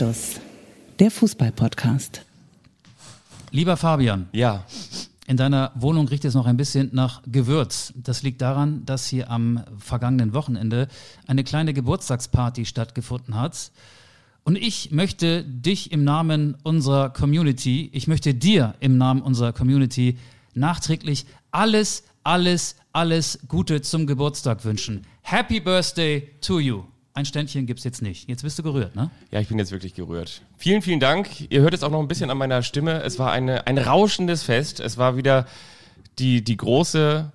Anstoß, der Fußball-Podcast. Lieber Fabian, Ja, in deiner Wohnung riecht es noch ein bisschen nach Gewürz. Das liegt daran, dass hier am vergangenen Wochenende eine kleine Geburtstagsparty stattgefunden hat. Und ich möchte dich im Namen unserer Community, ich möchte dir im Namen unserer Community nachträglich alles, alles, alles Gute zum Geburtstag wünschen. Happy Birthday to you. Ein Ständchen gibt's jetzt nicht. Jetzt bist du gerührt, ne? ja, ich bin jetzt wirklich gerührt. Vielen, vielen Dank. Ihr hört es auch noch ein bisschen an meiner Stimme. Es war eine, ein rauschendes Fest. Es war wieder die, die große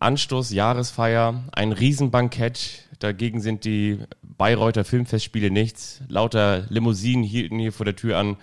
Anstoß-Jahresfeier, ein Riesenbankett. Dagegen sind die Bayreuther Filmfestspiele nichts. Lauter Limousinen hielten hier vor der Tür an.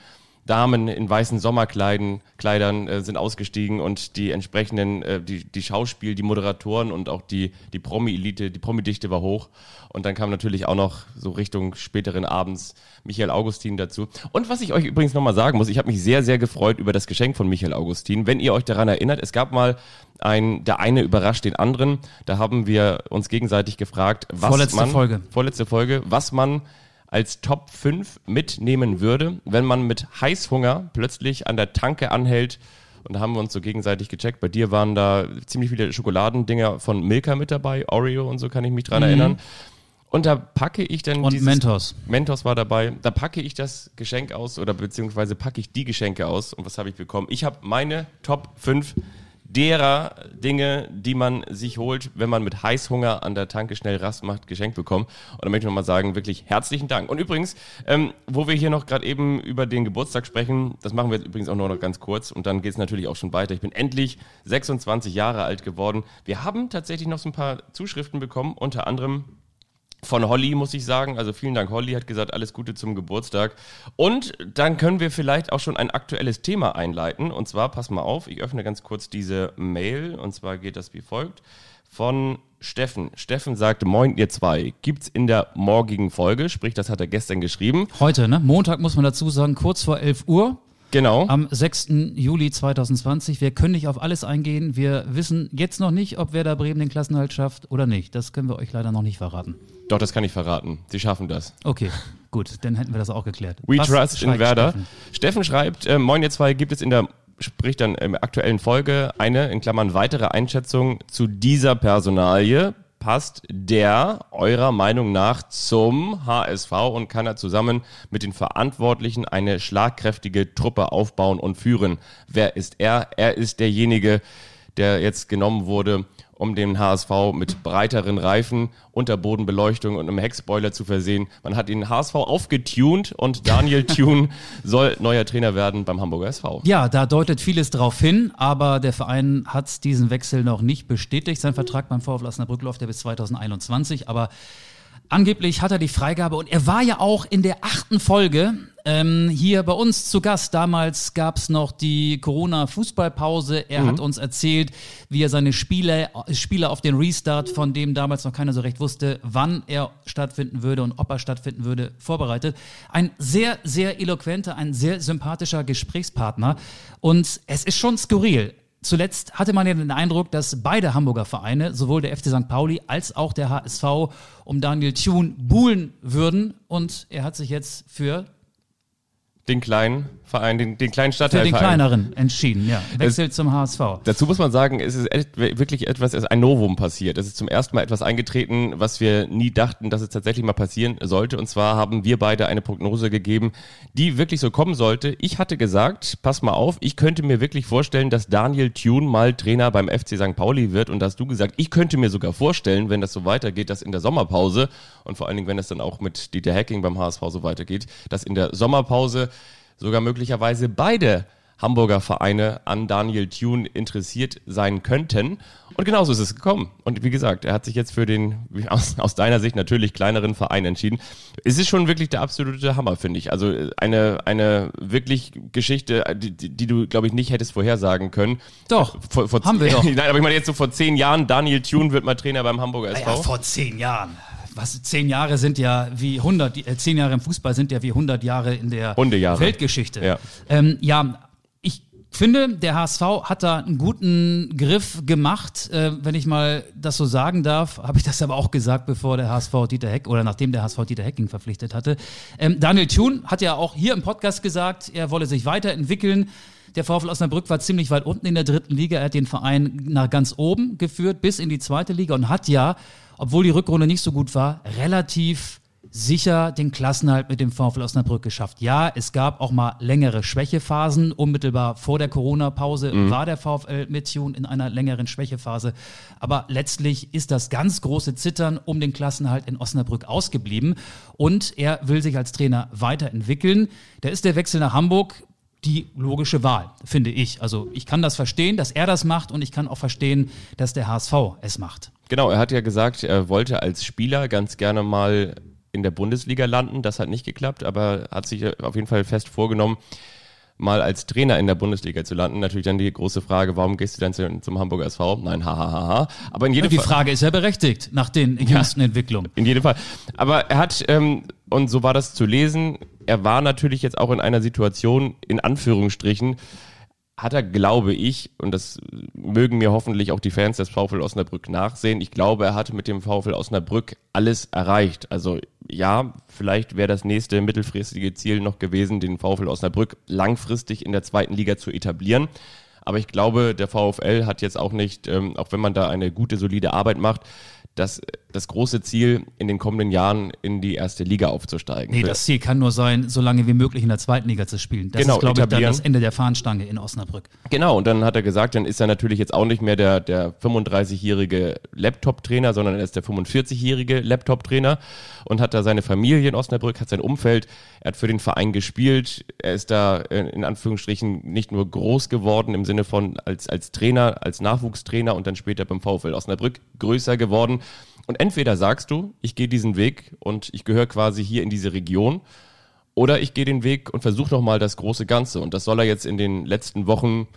Damen in weißen Sommerkleidern Kleidern, äh, sind ausgestiegen und die entsprechenden, äh, die, die Schauspiel, die Moderatoren und auch die, die Promi-Elite, die Promi-Dichte war hoch. Und dann kam natürlich auch noch so Richtung späteren Abends Michael Augustin dazu. Und was ich euch übrigens nochmal sagen muss, ich habe mich sehr, sehr gefreut über das Geschenk von Michael Augustin. Wenn ihr euch daran erinnert, es gab mal ein, der eine überrascht den anderen. Da haben wir uns gegenseitig gefragt, was Vorletzte man, Folge. vorletzte Folge, was man als Top 5 mitnehmen würde, wenn man mit Heißhunger plötzlich an der Tanke anhält. Und da haben wir uns so gegenseitig gecheckt. Bei dir waren da ziemlich viele Schokoladendinger von Milka mit dabei, Oreo und so kann ich mich dran erinnern. Und da packe ich dann Mhm. Und dieses Mentos. Mentos war dabei. Da packe ich das Geschenk aus oder beziehungsweise packe ich die Geschenke aus. Und was habe ich bekommen? Ich habe meine Top 5 derer Dinge, die man sich holt, wenn man mit Heißhunger an der Tanke schnell Rast macht, geschenkt bekommen. Und da möchte ich nochmal sagen, wirklich herzlichen Dank. Und übrigens, ähm, wo wir hier noch gerade eben über den Geburtstag sprechen, das machen wir jetzt übrigens auch nur noch ganz kurz und dann geht es natürlich auch schon weiter. Ich bin endlich 26 Jahre alt geworden. Wir haben tatsächlich noch so ein paar Zuschriften bekommen, unter anderem von Holly, muss ich sagen. Also vielen Dank, Holly hat gesagt, alles Gute zum Geburtstag. Und dann können wir vielleicht auch schon ein aktuelles Thema einleiten. Und zwar, pass mal auf, ich öffne ganz kurz diese Mail. Und zwar geht das wie folgt. Von Steffen. Steffen sagte, moin ihr zwei, gibt's in der morgigen Folge, sprich, das hat er gestern geschrieben. Heute, ne? Montag muss man dazu sagen, kurz vor 11 Uhr. Genau. Am 6. Juli 2020. Wir können nicht auf alles eingehen. Wir wissen jetzt noch nicht, ob Werder Bremen den Klassenhalt schafft oder nicht. Das können wir euch leider noch nicht verraten. Doch, das kann ich verraten. Sie schaffen das. Okay, gut, dann hätten wir das auch geklärt. We Was trust in Werder. Steffen? Steffen, schreibt, äh, moin ihr zwei, gibt es in der, sprich dann in der aktuellen Folge eine, in Klammern, weitere Einschätzung zu dieser Personalie? Passt der eurer Meinung nach zum HSV und kann er zusammen mit den Verantwortlichen eine schlagkräftige Truppe aufbauen und führen? Wer ist er? Er ist derjenige, der jetzt genommen wurde, um den HSV mit breiteren Reifen, Unterbodenbeleuchtung und einem Heckspoiler zu versehen. Man hat den HSV aufgetunt und Daniel Thune soll neuer Trainer werden beim Hamburger SV. Ja, da deutet vieles drauf hin, aber der Verein hat diesen Wechsel noch nicht bestätigt. Sein Vertrag beim VfL Osnabrück läuft ja bis 2021, aber angeblich hat er die Freigabe und er war ja auch in der achten Folge ähm, hier bei uns zu Gast. Damals gab's noch die Corona-Fußballpause. Er hat uns erzählt, wie er seine Spiele, Spiele auf den Restart, von dem damals noch keiner so recht wusste, wann er stattfinden würde und ob er stattfinden würde, vorbereitet. Ein sehr, sehr eloquenter, ein sehr sympathischer Gesprächspartner. Und es ist schon skurril. Zuletzt hatte man ja den Eindruck, dass beide Hamburger Vereine, sowohl der FC St. Pauli als auch der HSV, um Daniel Thune buhlen würden. Und er hat sich jetzt für, Den kleinen Verein, den, den kleinen für den kleineren entschieden. Ja, wechselt zum HSV. Dazu muss man sagen, es ist wirklich etwas, es ist ein Novum passiert. Es ist zum ersten Mal etwas eingetreten, was wir nie dachten, dass es tatsächlich mal passieren sollte. Und zwar haben wir beide eine Prognose gegeben, die wirklich so kommen sollte. Ich hatte gesagt, pass mal auf, ich könnte mir wirklich vorstellen, dass Daniel Thune mal Trainer beim FC St. Pauli wird. Und da hast du gesagt, ich könnte mir sogar vorstellen, wenn das so weitergeht, dass in der Sommerpause und vor allen Dingen, wenn es dann auch mit Dieter Hacking beim HSV so weitergeht, dass in der Sommerpause sogar möglicherweise beide Hamburger Vereine an Daniel Thune interessiert sein könnten. Und genauso ist es gekommen. Und wie gesagt, er hat sich jetzt für den, aus, aus deiner Sicht natürlich kleineren Verein entschieden. Es ist schon wirklich der absolute Hammer, finde ich. Also äh, eine, eine wirklich Geschichte, die, die die du, glaube ich, nicht hättest vorhersagen können. Doch, Vor, vor, haben wir doch. Nein, aber ich meine jetzt so vor zehn Jahren, Daniel Thune wird mal Trainer beim Hamburger SV. Ja, vor zehn Jahren. Was, zehn Jahre sind ja wie 100, äh, zehn Jahre im Fußball sind ja wie 100 Jahre in der. Weltgeschichte. Ja. Ähm, ja, ich finde, der HSV hat da einen guten Griff gemacht. Äh, wenn ich mal das so sagen darf, habe ich das aber auch gesagt, bevor der HSV Dieter Heck oder nachdem der HSV Dieter Hecking verpflichtet hatte. Ähm, Daniel Thun hat ja auch hier im Podcast gesagt, er wolle sich weiterentwickeln. Der VfL Osnabrück war ziemlich weit unten in der dritten Liga. Er hat den Verein nach ganz oben geführt, bis in die zweite Liga und hat ja, obwohl die Rückrunde nicht so gut war, relativ sicher den Klassenhalt mit dem VfL Osnabrück geschafft. Ja, es gab auch mal längere Schwächephasen. Unmittelbar vor der Corona-Pause mhm. war der VfL mit Tune in einer längeren Schwächephase. Aber letztlich ist das ganz große Zittern um den Klassenhalt in Osnabrück ausgeblieben. Und er will sich als Trainer weiterentwickeln. Da ist der Wechsel nach Hamburg die logische Wahl, finde ich. Also ich kann das verstehen, dass er das macht und ich kann auch verstehen, dass der HSV es macht. Genau, er hat ja gesagt, er wollte als Spieler ganz gerne mal in der Bundesliga landen. Das hat nicht geklappt, aber hat sich auf jeden Fall fest vorgenommen, mal als Trainer in der Bundesliga zu landen. Natürlich dann die große Frage, warum gehst du dann zu, zum Hamburger SV? Nein, hahaha. Ha, ha. Aber in jedem die Fall, Frage ist ja berechtigt nach den jüngsten ja, Entwicklungen. In jedem Fall. Aber er hat, ähm, und so war das zu lesen, er war natürlich jetzt auch in einer Situation, in Anführungsstrichen, hat er, glaube ich, und das mögen mir hoffentlich auch die Fans des VfL Osnabrück nachsehen, ich glaube, er hatte mit dem VfL Osnabrück alles erreicht. Also ja, vielleicht wäre das nächste mittelfristige Ziel noch gewesen, den VfL Osnabrück langfristig in der zweiten Liga zu etablieren. Aber ich glaube, der VfL hat jetzt auch nicht, ähm, auch wenn man da eine gute, solide Arbeit macht, das, das große Ziel, in den kommenden Jahren in die erste Liga aufzusteigen. Nee, das Ziel kann nur sein, so lange wie möglich in der zweiten Liga zu spielen. Das genau, ist, glaube ich, dann das Ende der Fahnenstange in Osnabrück. Genau, und dann hat er gesagt, dann ist er natürlich jetzt auch nicht mehr der, der 35-jährige Laptop-Trainer, sondern er ist der 45-jährige Laptop-Trainer und hat da seine Familie in Osnabrück, hat sein Umfeld, er hat für den Verein gespielt, er ist da äh, in Anführungsstrichen nicht nur groß geworden im Sinne von als, als Trainer, als Nachwuchstrainer und dann später beim VfL Osnabrück größer geworden. Und entweder sagst du, ich gehe diesen Weg und ich gehöre quasi hier in diese Region, oder ich gehe den Weg und versuche nochmal das große Ganze. Und das soll er jetzt in den letzten Wochen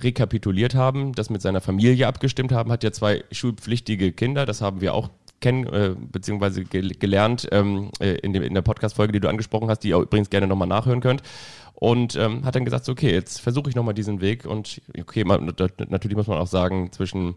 rekapituliert haben, das mit seiner Familie abgestimmt haben, hat ja zwei schulpflichtige Kinder, das haben wir auch kennen, äh, beziehungsweise ge gelernt ähm, äh, in, dem, in der Podcast-Folge, die du angesprochen hast, die ihr übrigens gerne nochmal nachhören könnt. Und ähm, hat dann gesagt, so, okay, jetzt versuche ich nochmal diesen Weg. Und okay, man, natürlich muss man auch sagen, zwischen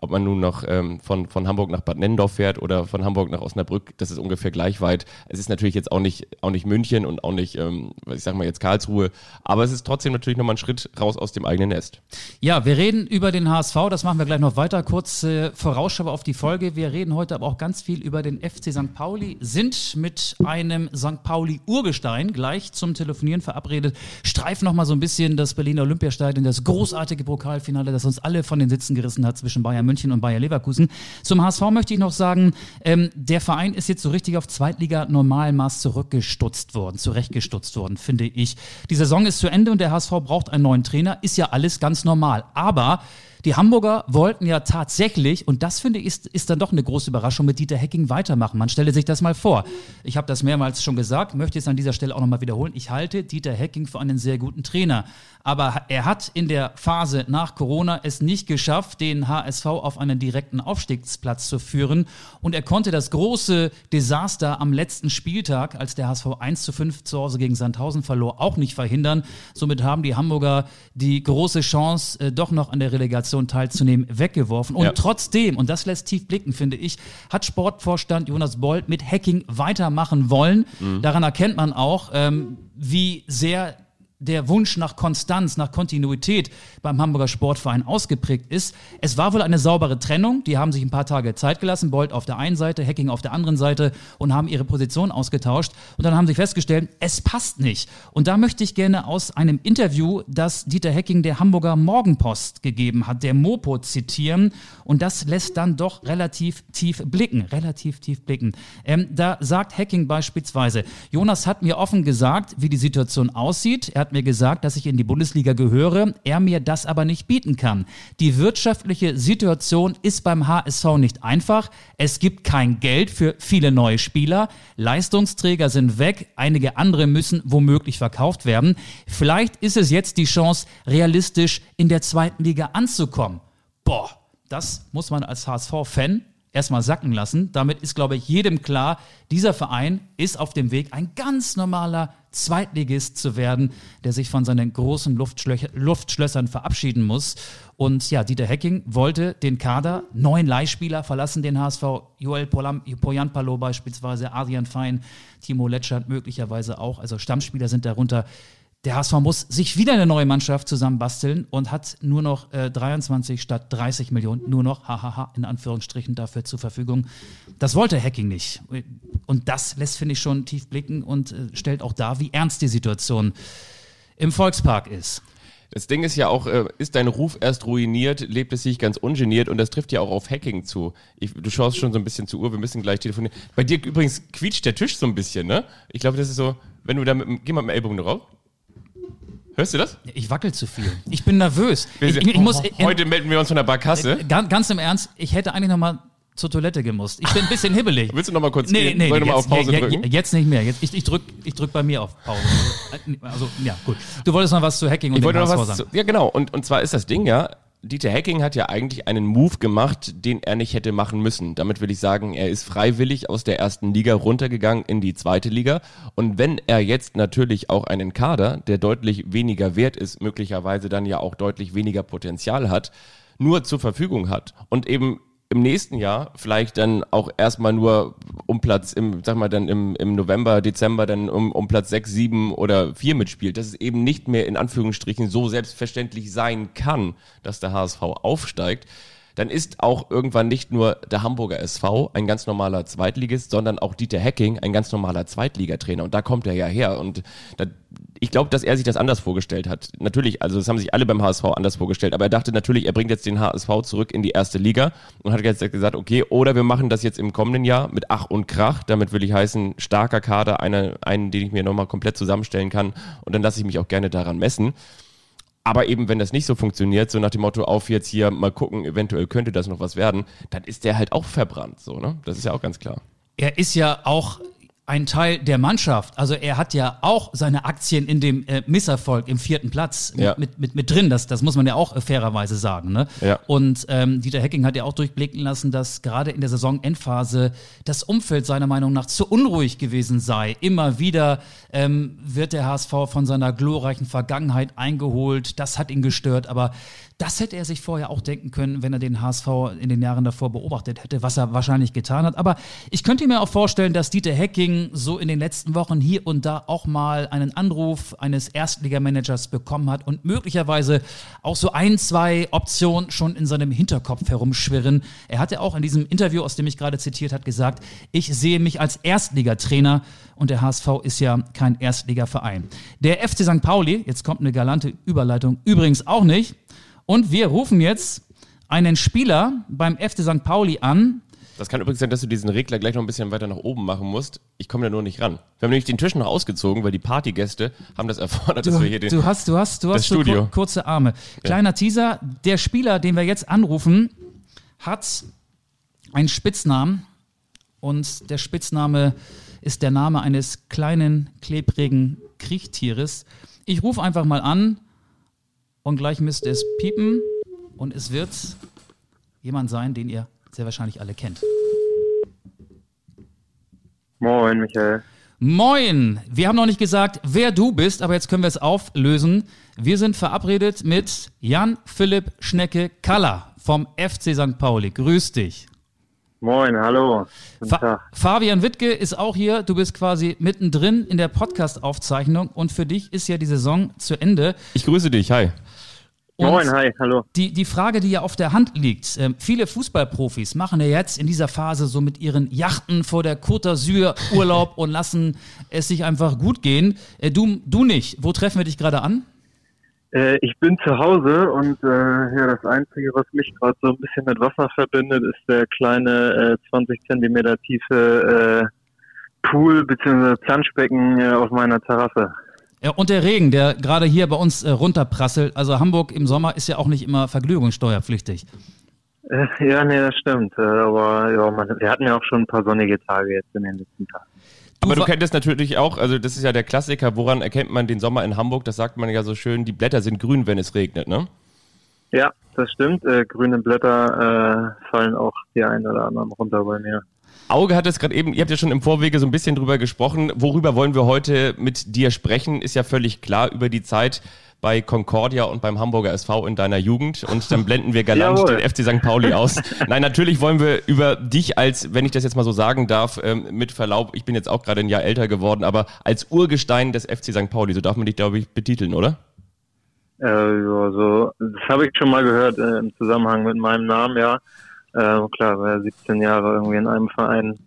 ob man nun noch ähm, von, von Hamburg nach Bad Nennendorf fährt oder von Hamburg nach Osnabrück, das ist ungefähr gleich weit. Es ist natürlich jetzt auch nicht, auch nicht München und auch nicht, ähm, ich sag mal jetzt Karlsruhe, aber es ist trotzdem natürlich nochmal ein Schritt raus aus dem eigenen Nest. Ja, wir reden über den HSV, das machen wir gleich noch weiter. Kurz äh, Vorausschau auf die Folge. Wir reden heute aber auch ganz viel über den FC St. Pauli, sind mit einem St. Pauli Urgestein gleich zum Telefonieren verabredet, streifen nochmal so ein bisschen das Berliner Olympiastadion, das großartige Pokalfinale, das uns alle von den Sitzen gerissen hat zwischen Bayern Bayern München und Bayer Leverkusen. Zum HSV möchte ich noch sagen, ähm, der Verein ist jetzt so richtig auf Zweitliga-Normalmaß zurückgestutzt worden, zurechtgestutzt worden, finde ich. Die Saison ist zu Ende und der HSV braucht einen neuen Trainer, ist ja alles ganz normal. Aber die Hamburger wollten ja tatsächlich, und das finde ich ist, ist dann doch eine große Überraschung, mit Dieter Hecking weitermachen. Man stelle sich das mal vor. Ich habe das mehrmals schon gesagt, möchte es an dieser Stelle auch nochmal wiederholen. Ich halte Dieter Hecking für einen sehr guten Trainer. Aber er hat in der Phase nach Corona es nicht geschafft, den HSV auf einen direkten Aufstiegsplatz zu führen. Und er konnte das große Desaster am letzten Spieltag, als der HSV 1 zu 5 zu Hause gegen Sandhausen verlor, auch nicht verhindern. Somit haben die Hamburger die große Chance, äh, doch noch an der Relegation teilzunehmen, weggeworfen. Und ja. trotzdem, und das lässt tief blicken, finde ich, hat Sportvorstand Jonas Bold mit Hacking weitermachen wollen. Mhm. Daran erkennt man auch, ähm, wie sehr der Wunsch nach Konstanz, nach Kontinuität beim Hamburger Sportverein ausgeprägt ist. Es war wohl eine saubere Trennung. Die haben sich ein paar Tage Zeit gelassen. Bolt auf der einen Seite, Hacking auf der anderen Seite und haben ihre Position ausgetauscht. Und dann haben sie festgestellt, es passt nicht. Und da möchte ich gerne aus einem Interview, das Dieter Hacking der Hamburger Morgenpost gegeben hat, der Mopo zitieren. Und das lässt dann doch relativ tief blicken. Relativ tief blicken. Ähm, da sagt Hacking beispielsweise, Jonas hat mir offen gesagt, wie die Situation aussieht. Er hat mir gesagt, dass ich in die Bundesliga gehöre, er mir das aber nicht bieten kann. Die wirtschaftliche Situation ist beim HSV nicht einfach. Es gibt kein Geld für viele neue Spieler. Leistungsträger sind weg. Einige andere müssen womöglich verkauft werden. Vielleicht ist es jetzt die Chance, realistisch in der zweiten Liga anzukommen. Boah, das muss man als HSV-Fan erstmal sacken lassen. Damit ist, glaube ich, jedem klar, dieser Verein ist auf dem Weg, ein ganz normaler Zweitligist zu werden, der sich von seinen großen Luftschlö Luftschlössern verabschieden muss. Und ja, Dieter Hecking wollte den Kader, neun Leihspieler verlassen den HSV, Joel Poyanpalo beispielsweise, Adrian Fein, Timo Letschert möglicherweise auch, also Stammspieler sind darunter. Der HSV muss sich wieder eine neue Mannschaft zusammenbasteln und hat nur noch äh, 23 statt 30 Millionen, nur noch, hahaha, in Anführungsstrichen dafür zur Verfügung. Das wollte Hacking nicht. Und das lässt, finde ich, schon tief blicken und äh, stellt auch dar, wie ernst die Situation im Volkspark ist. Das Ding ist ja auch, äh, ist dein Ruf erst ruiniert, lebt es sich ganz ungeniert und das trifft ja auch auf Hacking zu. Ich, du schaust schon so ein bisschen zur Uhr, wir müssen gleich telefonieren. Bei dir übrigens quietscht der Tisch so ein bisschen, ne? Ich glaube, das ist so, wenn du da mit, geh mal mit dem Ellbogen drauf. Hörst du das? Ich wackel zu viel. Ich bin nervös. Ich, ich, ich muss, Heute melden wir uns von der Barkasse. Ganz, ganz im Ernst, ich hätte eigentlich noch mal zur Toilette gemusst. Ich bin ein bisschen hibbelig. Willst du noch mal kurz nee, gehen? Nee, Soll ich nee, noch mal auf Pause ja, drücken? Jetzt nicht mehr. Jetzt, ich, ich drück, ich drück bei mir auf Pause. Also, ja, gut. Du wolltest noch was zu Hacking und Ich wollte noch was sagen. zu, Ja, genau. Und, und zwar ist das Ding ja, Dieter Hacking hat ja eigentlich einen Move gemacht, den er nicht hätte machen müssen. Damit will ich sagen, er ist freiwillig aus der ersten Liga runtergegangen in die zweite Liga. Und wenn er jetzt natürlich auch einen Kader, der deutlich weniger wert ist, möglicherweise dann ja auch deutlich weniger Potenzial hat, nur zur Verfügung hat und eben im nächsten Jahr vielleicht dann auch erstmal nur um Platz im, sag mal dann im, im November, Dezember dann um, um Platz 6, 7 oder 4 mitspielt, dass es eben nicht mehr in Anführungsstrichen so selbstverständlich sein kann, dass der HSV aufsteigt, dann ist auch irgendwann nicht nur der Hamburger SV ein ganz normaler Zweitligist, sondern auch Dieter Hecking ein ganz normaler Zweitligatrainer. Und da kommt er ja her. Und da, ich glaube, dass er sich das anders vorgestellt hat. Natürlich, also das haben sich alle beim HSV anders vorgestellt, aber er dachte natürlich, er bringt jetzt den HSV zurück in die erste Liga und hat jetzt gesagt, okay, oder wir machen das jetzt im kommenden Jahr mit Ach und Krach. Damit will ich heißen, starker Kader, einer, einen, den ich mir nochmal komplett zusammenstellen kann. Und dann lasse ich mich auch gerne daran messen. Aber eben, wenn das nicht so funktioniert, so nach dem Motto, auf jetzt hier mal gucken, eventuell könnte das noch was werden, dann ist der halt auch verbrannt, so, ne? Das ist ja auch ganz klar. Er ist ja auch ein Teil der Mannschaft. Also er hat ja auch seine Aktien in dem äh, Misserfolg im vierten Platz Ja. mit, mit, mit drin. Das, das muss man ja auch äh, fairerweise sagen. Ne? Ja. Und ähm, Dieter Hecking hat ja auch durchblicken lassen, dass gerade in der Saisonendphase das Umfeld seiner Meinung nach zu unruhig gewesen sei. Immer wieder ähm, wird der HSV von seiner glorreichen Vergangenheit eingeholt. Das hat ihn gestört, aber das hätte er sich vorher auch denken können, wenn er den HSV in den Jahren davor beobachtet hätte, was er wahrscheinlich getan hat. Aber ich könnte mir auch vorstellen, dass Dieter Hecking so in den letzten Wochen hier und da auch mal einen Anruf eines Erstligamanagers bekommen hat und möglicherweise auch so ein, zwei Optionen schon in seinem Hinterkopf herumschwirren. Er hatte auch in diesem Interview, aus dem ich gerade zitiert hat, gesagt, ich sehe mich als Erstligatrainer und der HSV ist ja kein Erstligaverein. Der FC St. Pauli, jetzt kommt eine galante Überleitung, übrigens auch nicht. Und wir rufen jetzt einen Spieler beim FC St. Pauli an. Das kann übrigens sein, dass du diesen Regler gleich noch ein bisschen weiter nach oben machen musst. Ich komme da nur nicht ran. Wir haben nämlich den Tisch noch ausgezogen, weil die Partygäste haben das erfordert, dass wir hier den. Du hast, du hast, du hast so kur kurze Arme. Kleiner Teaser: Der Spieler, den wir jetzt anrufen, hat einen Spitznamen und der Spitzname ist der Name eines kleinen, klebrigen Kriechtieres. Ich rufe einfach mal an und gleich müsste es piepen und es wird jemand sein, den ihr sehr wahrscheinlich alle kennt. Moin, Michael. Moin! Wir haben noch nicht gesagt, wer du bist, aber jetzt können wir es auflösen. Wir sind verabredet mit Jan Philipp Schnecke Kaller vom FC St. Pauli. Grüß dich. Moin, hallo. Guten Fa Tag. Fabian Wittke ist auch hier. Du bist quasi mittendrin in der Podcast-Aufzeichnung und für dich ist ja die Saison zu Ende. Ich grüße dich, hi. Und Moin, hi, hallo. Die, die Frage, die ja auf der Hand liegt, ähm, viele Fußballprofis machen ja jetzt in dieser Phase so mit ihren Yachten vor der Côte d'Azur Urlaub und lassen es sich einfach gut gehen. Äh, du, du nicht. Wo treffen wir dich gerade an? Äh, ich bin zu Hause und äh, ja, das Einzige, was mich gerade so ein bisschen mit Wasser verbindet, ist der kleine äh, 20 Zentimeter tiefe äh, Pool bzw. Planschbecken äh, auf meiner Terrasse. Ja, und der Regen, der gerade hier bei uns äh, runterprasselt. Also Hamburg im Sommer ist ja auch nicht immer vergnügungssteuerpflichtig. Äh, ja, nee, das stimmt. Äh, aber ja, man, wir hatten ja auch schon ein paar sonnige Tage jetzt in den letzten Tagen. Aber du kennst natürlich auch, also das ist ja der Klassiker, woran erkennt man den Sommer in Hamburg? Das sagt man ja so schön, die Blätter sind grün, wenn es regnet, ne? Ja, das stimmt. Äh, grüne Blätter äh, fallen auch die ein oder anderen runter bei mir. Auge hat es gerade eben, ihr habt ja schon im Vorwege so ein bisschen drüber gesprochen. Worüber wollen wir heute mit dir sprechen? Ist ja völlig klar über die Zeit bei Concordia und beim Hamburger SV in deiner Jugend und dann blenden wir galant Jawohl. den FC St. Pauli aus. Nein, natürlich wollen wir über dich als, wenn ich das jetzt mal so sagen darf, ähm, mit Verlaub, ich bin jetzt auch gerade ein Jahr älter geworden, aber als Urgestein des FC St. Pauli, so darf man dich, glaube ich, betiteln, oder? Äh, ja, so, das habe ich schon mal gehört äh, im Zusammenhang mit meinem Namen, ja. Äh, klar, wer 17 Jahre irgendwie in einem Verein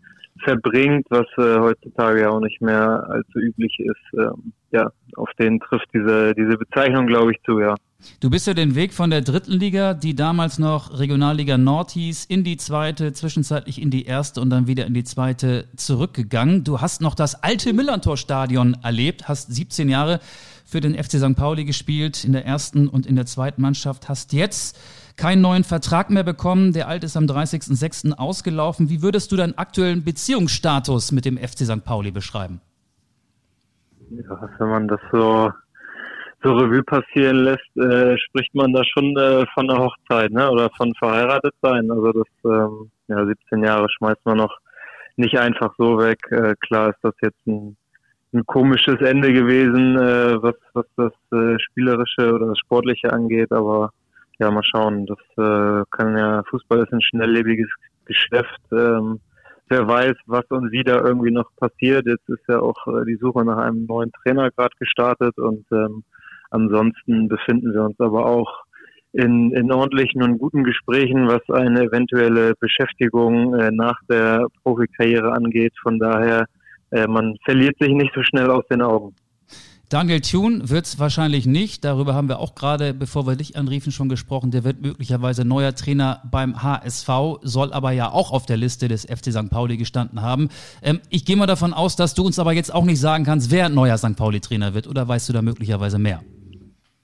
verbringt, was äh, heutzutage ja auch nicht mehr allzu üblich ist, ähm, ja, auf den trifft diese, diese Bezeichnung, glaube ich, zu, ja. Du bist ja den Weg von der dritten Liga, die damals noch Regionalliga Nord hieß, in die zweite, zwischenzeitlich in die erste und dann wieder in die zweite zurückgegangen. Du hast noch das alte Millantor-Stadion erlebt, hast 17 Jahre für den FC St. Pauli gespielt, in der ersten und in der zweiten Mannschaft, hast jetzt keinen neuen Vertrag mehr bekommen. Der alte ist am 30.06. ausgelaufen. Wie würdest du deinen aktuellen Beziehungsstatus mit dem FC St. Pauli beschreiben? Ja, wenn man das so, so Revue passieren lässt, äh, spricht man da schon äh, von einer Hochzeit, ne? Oder von verheiratet sein. Also das, ähm, ja, 17 Jahre schmeißt man noch nicht einfach so weg. Äh, klar ist das jetzt ein, ein komisches Ende gewesen, äh, was, was das äh, Spielerische oder das Sportliche angeht, aber ja, mal schauen. Das äh, kann ja, Fußball ist ein schnelllebiges Geschäft. Ähm, wer weiß, was und wie da irgendwie noch passiert. Jetzt ist ja auch äh, die Suche nach einem neuen Trainer gerade gestartet und ähm, ansonsten befinden wir uns aber auch in, in ordentlichen und guten Gesprächen, was eine eventuelle Beschäftigung äh, nach der Profikarriere angeht. Von daher, äh, man verliert sich nicht so schnell aus den Augen. Daniel Thune wird es wahrscheinlich nicht. Darüber haben wir auch gerade, bevor wir dich anriefen, schon gesprochen. Der wird möglicherweise neuer Trainer beim HSV, soll aber ja auch auf der Liste des FC St. Pauli gestanden haben. Ähm, ich gehe mal davon aus, dass du uns aber jetzt auch nicht sagen kannst, wer neuer St. Pauli-Trainer wird. Oder weißt du da möglicherweise mehr?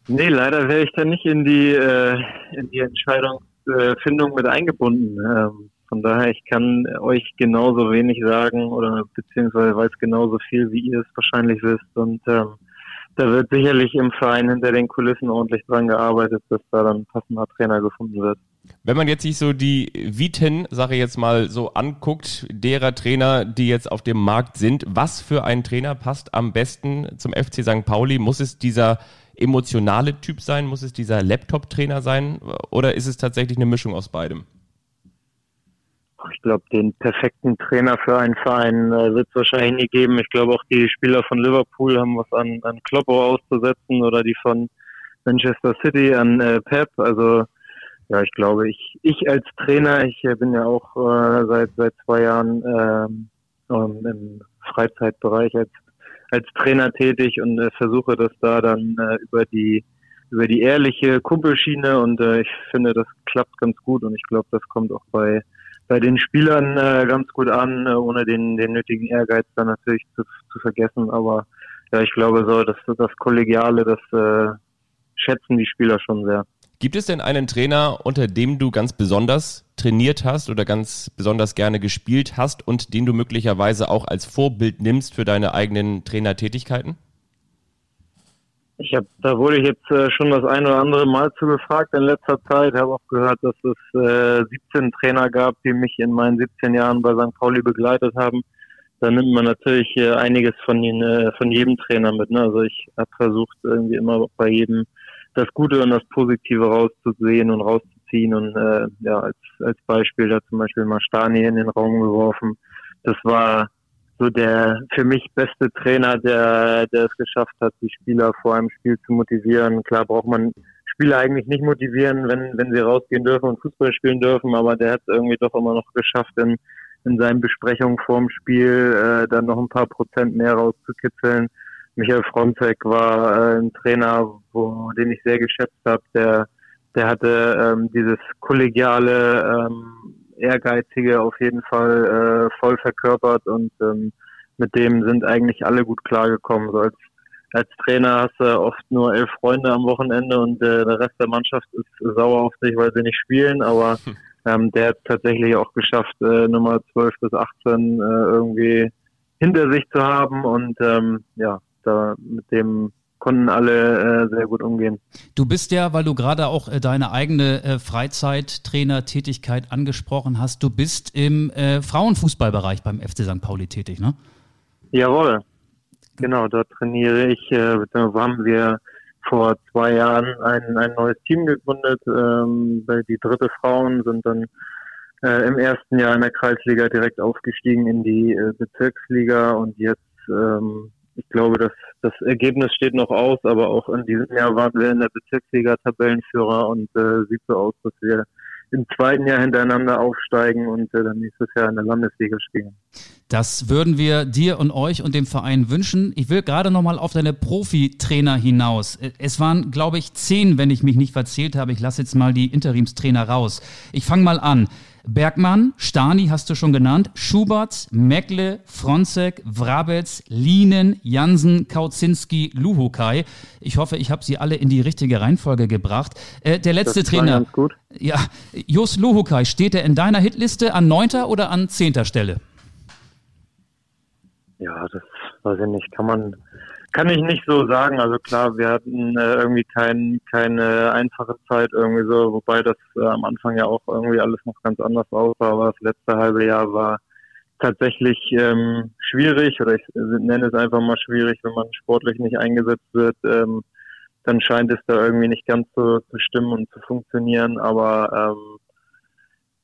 Nee, leider wäre ich da nicht in die, äh, in die Entscheidungsfindung mit eingebunden. Ähm, von daher, ich kann euch genauso wenig sagen oder beziehungsweise weiß genauso viel, wie ihr es wahrscheinlich wisst. Und ähm, da wird sicherlich im Verein hinter den Kulissen ordentlich dran gearbeitet, dass da dann ein passender Trainer gefunden wird. Wenn man jetzt sich so die Viten, sage ich jetzt mal, so anguckt, derer Trainer, die jetzt auf dem Markt sind, was für ein Trainer passt am besten zum FC St. Pauli? Muss es dieser emotionale Typ sein? Muss es dieser Laptop-Trainer sein? Oder ist es tatsächlich eine Mischung aus beidem? Ich glaube, den perfekten Trainer für einen Verein äh, wird es wahrscheinlich nie geben. Ich glaube auch die Spieler von Liverpool haben was an, an Kloppo auszusetzen oder die von Manchester City an äh, Pep. Also ja, ich glaube, ich, ich als Trainer, ich äh, bin ja auch äh, seit seit zwei Jahren ähm, im Freizeitbereich als als Trainer tätig und äh, versuche das da dann äh, über die über die ehrliche Kumpelschiene und äh, ich finde, das klappt ganz gut und ich glaube, das kommt auch bei bei den Spielern äh, ganz gut an, äh, ohne den, den nötigen Ehrgeiz dann natürlich zu, zu vergessen. Aber ja, ich glaube so, dass das Kollegiale, das äh, schätzen die Spieler schon sehr. Gibt es denn einen Trainer, unter dem du ganz besonders trainiert hast oder ganz besonders gerne gespielt hast und den du möglicherweise auch als Vorbild nimmst für deine eigenen Trainertätigkeiten? Ich habe, da wurde ich jetzt äh, schon das ein oder andere Mal zu gefragt in letzter Zeit. Habe auch gehört, dass es äh, 17 Trainer gab, die mich in meinen 17 Jahren bei St. Pauli begleitet haben. Da nimmt man natürlich äh, einiges von ihnen, äh, von jedem Trainer mit. Ne? Also ich habe versucht irgendwie immer bei jedem das Gute und das Positive rauszusehen und rauszuziehen und äh, ja als als Beispiel da zum Beispiel mal Stani in den Raum geworfen. Das war so der für mich beste Trainer, der, der es geschafft hat, die Spieler vor einem Spiel zu motivieren. Klar braucht man Spieler eigentlich nicht motivieren, wenn, wenn sie rausgehen dürfen und Fußball spielen dürfen, aber der hat es irgendwie doch immer noch geschafft, in, in seinen Besprechungen vorm Spiel äh, dann noch ein paar Prozent mehr rauszukitzeln. Michael Fronzek war äh, ein Trainer, wo, den ich sehr geschätzt habe, der der hatte ähm, dieses kollegiale ähm, Ehrgeizige auf jeden Fall äh, voll verkörpert und ähm, mit dem sind eigentlich alle gut klargekommen. So als, als Trainer hast du oft nur elf Freunde am Wochenende und äh, der Rest der Mannschaft ist sauer auf dich, weil sie nicht spielen, aber hm. ähm, der hat tatsächlich auch geschafft, äh, Nummer 12 bis 18 äh, irgendwie hinter sich zu haben und ähm, ja, da mit dem konnten alle äh, sehr gut umgehen. Du bist ja, weil du gerade auch äh, deine eigene äh, Freizeittrainer-Tätigkeit angesprochen hast, du bist im äh, Frauenfußballbereich beim FC St. Pauli tätig, ne? Jawohl, genau, dort trainiere ich, äh, haben wir vor zwei Jahren ein, ein neues Team gegründet. Ähm, die dritte Frauen sind dann äh, im ersten Jahr in der Kreisliga direkt aufgestiegen in die äh, Bezirksliga und jetzt, ähm, ich glaube, das, das Ergebnis steht noch aus, aber auch in diesem Jahr waren wir in der Bezirksliga Tabellenführer und äh, sieht so aus, dass wir im zweiten Jahr hintereinander aufsteigen und äh, dann nächstes Jahr in der Landesliga spielen. Das würden wir dir und euch und dem Verein wünschen. Ich will gerade nochmal auf deine Profitrainer hinaus. Es waren, glaube ich, zehn, wenn ich mich nicht verzählt habe. Ich lasse jetzt mal die Interimstrainer raus. Ich fange mal an. Bergmann, Stani hast du schon genannt, Schubert, Meckle, Fronzek, Wrabetz, Lienen, Jansen, Kautzinski, Luhukai. Ich hoffe, ich habe sie alle in die richtige Reihenfolge gebracht. Äh, der letzte das Trainer. Ganz gut. Ja, Jos Luhukai, steht er in deiner Hitliste an neunter oder an zehnter Stelle? Ja, das weiß ich nicht. Kann man kann ich nicht so sagen. Also klar, wir hatten äh, irgendwie kein, keine einfache Zeit irgendwie so, wobei das äh, am Anfang ja auch irgendwie alles noch ganz anders aussah. Aber das letzte halbe Jahr war tatsächlich ähm, schwierig oder ich nenne es einfach mal schwierig, wenn man sportlich nicht eingesetzt wird. Ähm, dann scheint es da irgendwie nicht ganz so zu stimmen und zu funktionieren. Aber ähm,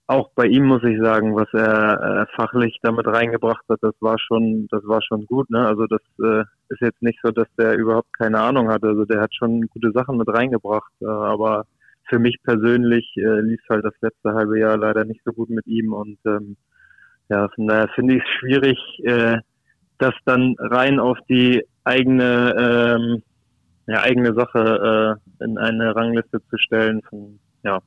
auch bei ihm muss ich sagen, was er äh, fachlich damit reingebracht hat, das war schon, das war schon gut. Ne? Also das äh, ist jetzt nicht so, dass der überhaupt keine Ahnung hat. Also der hat schon gute Sachen mit reingebracht. Äh, aber für mich persönlich äh, lief halt das letzte halbe Jahr leider nicht so gut mit ihm und ähm, ja, von daher finde ich es schwierig, äh, das dann rein auf die eigene, ähm, ja, eigene Sache äh, in eine Rangliste zu stellen. Von, ja,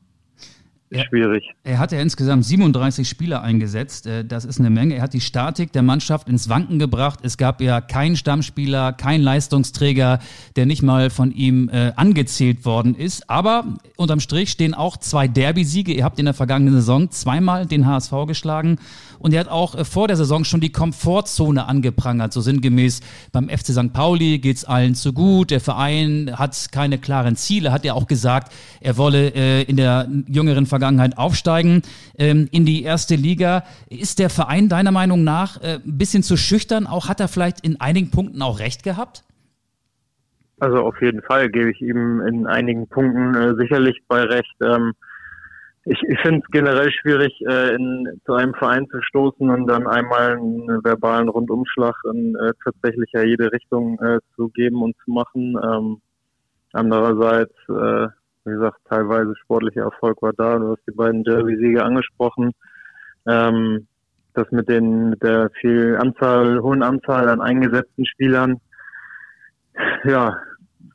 er, schwierig. Er hat ja insgesamt 37 Spieler eingesetzt. Äh, das ist eine Menge. Er hat die Statik der Mannschaft ins Wanken gebracht. Es gab ja keinen Stammspieler, keinen Leistungsträger, der nicht mal von ihm äh, angezählt worden ist. Aber unterm Strich stehen auch zwei Derby-Siege. Ihr habt in der vergangenen Saison zweimal den HSV geschlagen. Und er hat auch äh, vor der Saison schon die Komfortzone angeprangert. So sinngemäß, beim FC St. Pauli geht's allen zu gut. Der Verein hat keine klaren Ziele. Hat er auch gesagt, er wolle äh, in der jüngeren Vergangenheit Vergangenheit aufsteigen ähm, in die erste Liga. Ist der Verein deiner Meinung nach äh, ein bisschen zu schüchtern? Auch hat er vielleicht in einigen Punkten auch recht gehabt? Also auf jeden Fall gebe ich ihm in einigen Punkten äh, sicherlich bei recht. Ähm, ich, ich finde es generell schwierig, äh, in, zu einem Verein zu stoßen und dann einmal einen verbalen Rundumschlag in äh, tatsächlich ja jede Richtung äh, zu geben und zu machen. Ähm, andererseits äh, wie gesagt, teilweise sportlicher Erfolg war da. Du hast die beiden Derby-Siege angesprochen. Ähm, das mit den, mit der viel Anzahl, hohen Anzahl an eingesetzten Spielern. Ja,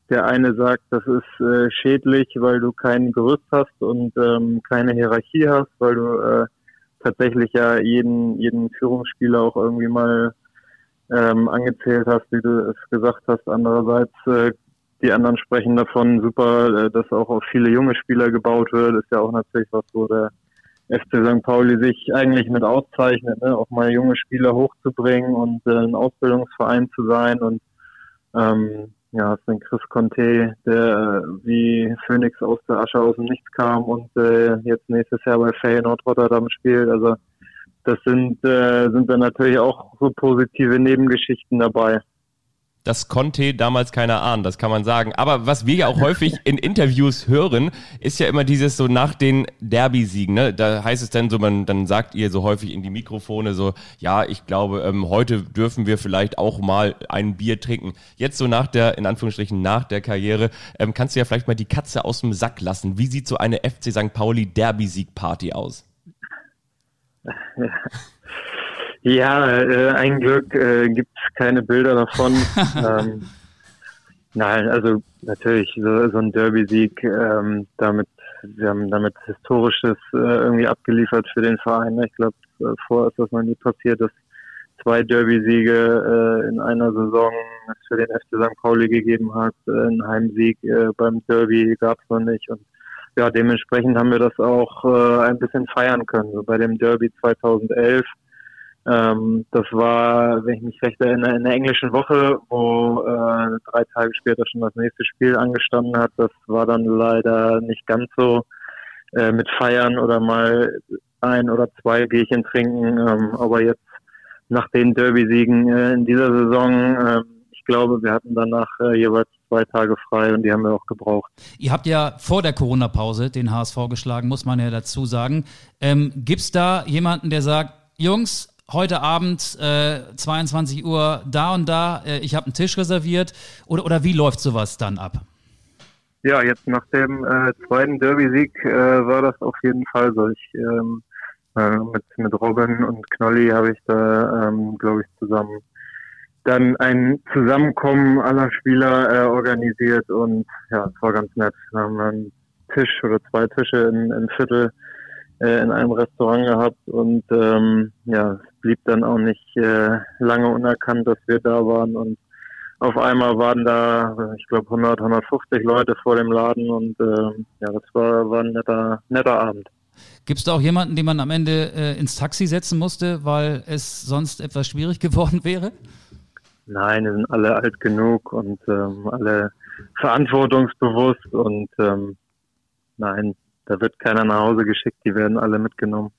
der eine sagt, das ist äh, schädlich, weil du kein Gerüst hast und ähm, keine Hierarchie hast, weil du äh, tatsächlich ja jeden, jeden Führungsspieler auch irgendwie mal ähm, angezählt hast, wie du es gesagt hast. Andererseits äh, die anderen sprechen davon, super, äh, dass auch auf viele junge Spieler gebaut wird. Ist ja auch natürlich was, wo der FC St. Pauli sich eigentlich mit auszeichnet, ne? auch mal junge Spieler hochzubringen und äh, ein Ausbildungsverein zu sein. Und ähm, ja, es ist ein Chris Conte, der äh, wie Phoenix aus der Asche aus dem Nichts kam und äh, jetzt nächstes Jahr bei Feyenoord Rotterdam spielt. Also das sind, äh, sind dann natürlich auch so positive Nebengeschichten dabei das konnte damals keiner ahnen, das kann man sagen. Aber was wir ja auch häufig in Interviews hören, ist ja immer dieses so nach den Derby-Siegen. Ne? Da heißt es dann so, man, dann sagt ihr so häufig in die Mikrofone so, ja, ich glaube, ähm, heute dürfen wir vielleicht auch mal ein Bier trinken. Jetzt so nach der, in Anführungsstrichen, nach der Karriere, ähm, kannst du ja vielleicht mal die Katze aus dem Sack lassen. Wie sieht so eine FC St. Pauli Derby-Sieg-Party aus? Ja, äh, ein Glück äh, gibt es keine Bilder davon. ähm, nein, also natürlich so, so ein Derby-Sieg, ähm, damit wir haben damit historisches äh, irgendwie abgeliefert für den Verein. Ich glaube, äh, vor ist das noch nie passiert, dass zwei Derby-Siege äh, in einer Saison es für den FC St. Pauli gegeben hat. Äh, ein Heimsieg äh, beim Derby gab es noch nicht und ja, dementsprechend haben wir das auch äh, ein bisschen feiern können. So bei dem Derby 2011 Ähm, das war, wenn ich mich recht erinnere, in der englischen Woche, wo äh, drei Tage später schon das nächste Spiel angestanden hat. Das war dann leider nicht ganz so äh, mit Feiern oder mal ein oder zwei Bierchen trinken. Ähm, aber jetzt nach den Derby-Siegen äh, in dieser Saison, äh, ich glaube, wir hatten danach äh, jeweils zwei Tage frei und die haben wir auch gebraucht. Ihr habt ja vor der Corona-Pause den HSV geschlagen, muss man ja dazu sagen. Ähm, Gibt es da jemanden, der sagt, Jungs, heute Abend äh, 22 Uhr da und da, äh, ich habe einen Tisch reserviert oder, oder wie läuft sowas dann ab? Ja, jetzt nach dem äh, zweiten Derby-Sieg äh, war das auf jeden Fall so. Ich, ähm, äh, mit, mit Robin und Knolli habe ich da, ähm, glaube ich, zusammen dann ein Zusammenkommen aller Spieler äh, organisiert und ja, es war ganz nett. Wir haben einen Tisch oder zwei Tische in, in Viertel äh, in einem Restaurant gehabt und ähm, ja, es blieb dann auch nicht äh, lange unerkannt, dass wir da waren und auf einmal waren da, ich glaube, 100, 150 Leute vor dem Laden und äh, ja, das war, war ein netter, netter Abend. Gibt es da auch jemanden, den man am Ende äh, ins Taxi setzen musste, weil es sonst etwas schwierig geworden wäre? Nein, wir sind alle alt genug und ähm, alle verantwortungsbewusst und ähm, nein, da wird keiner nach Hause geschickt, die werden alle mitgenommen.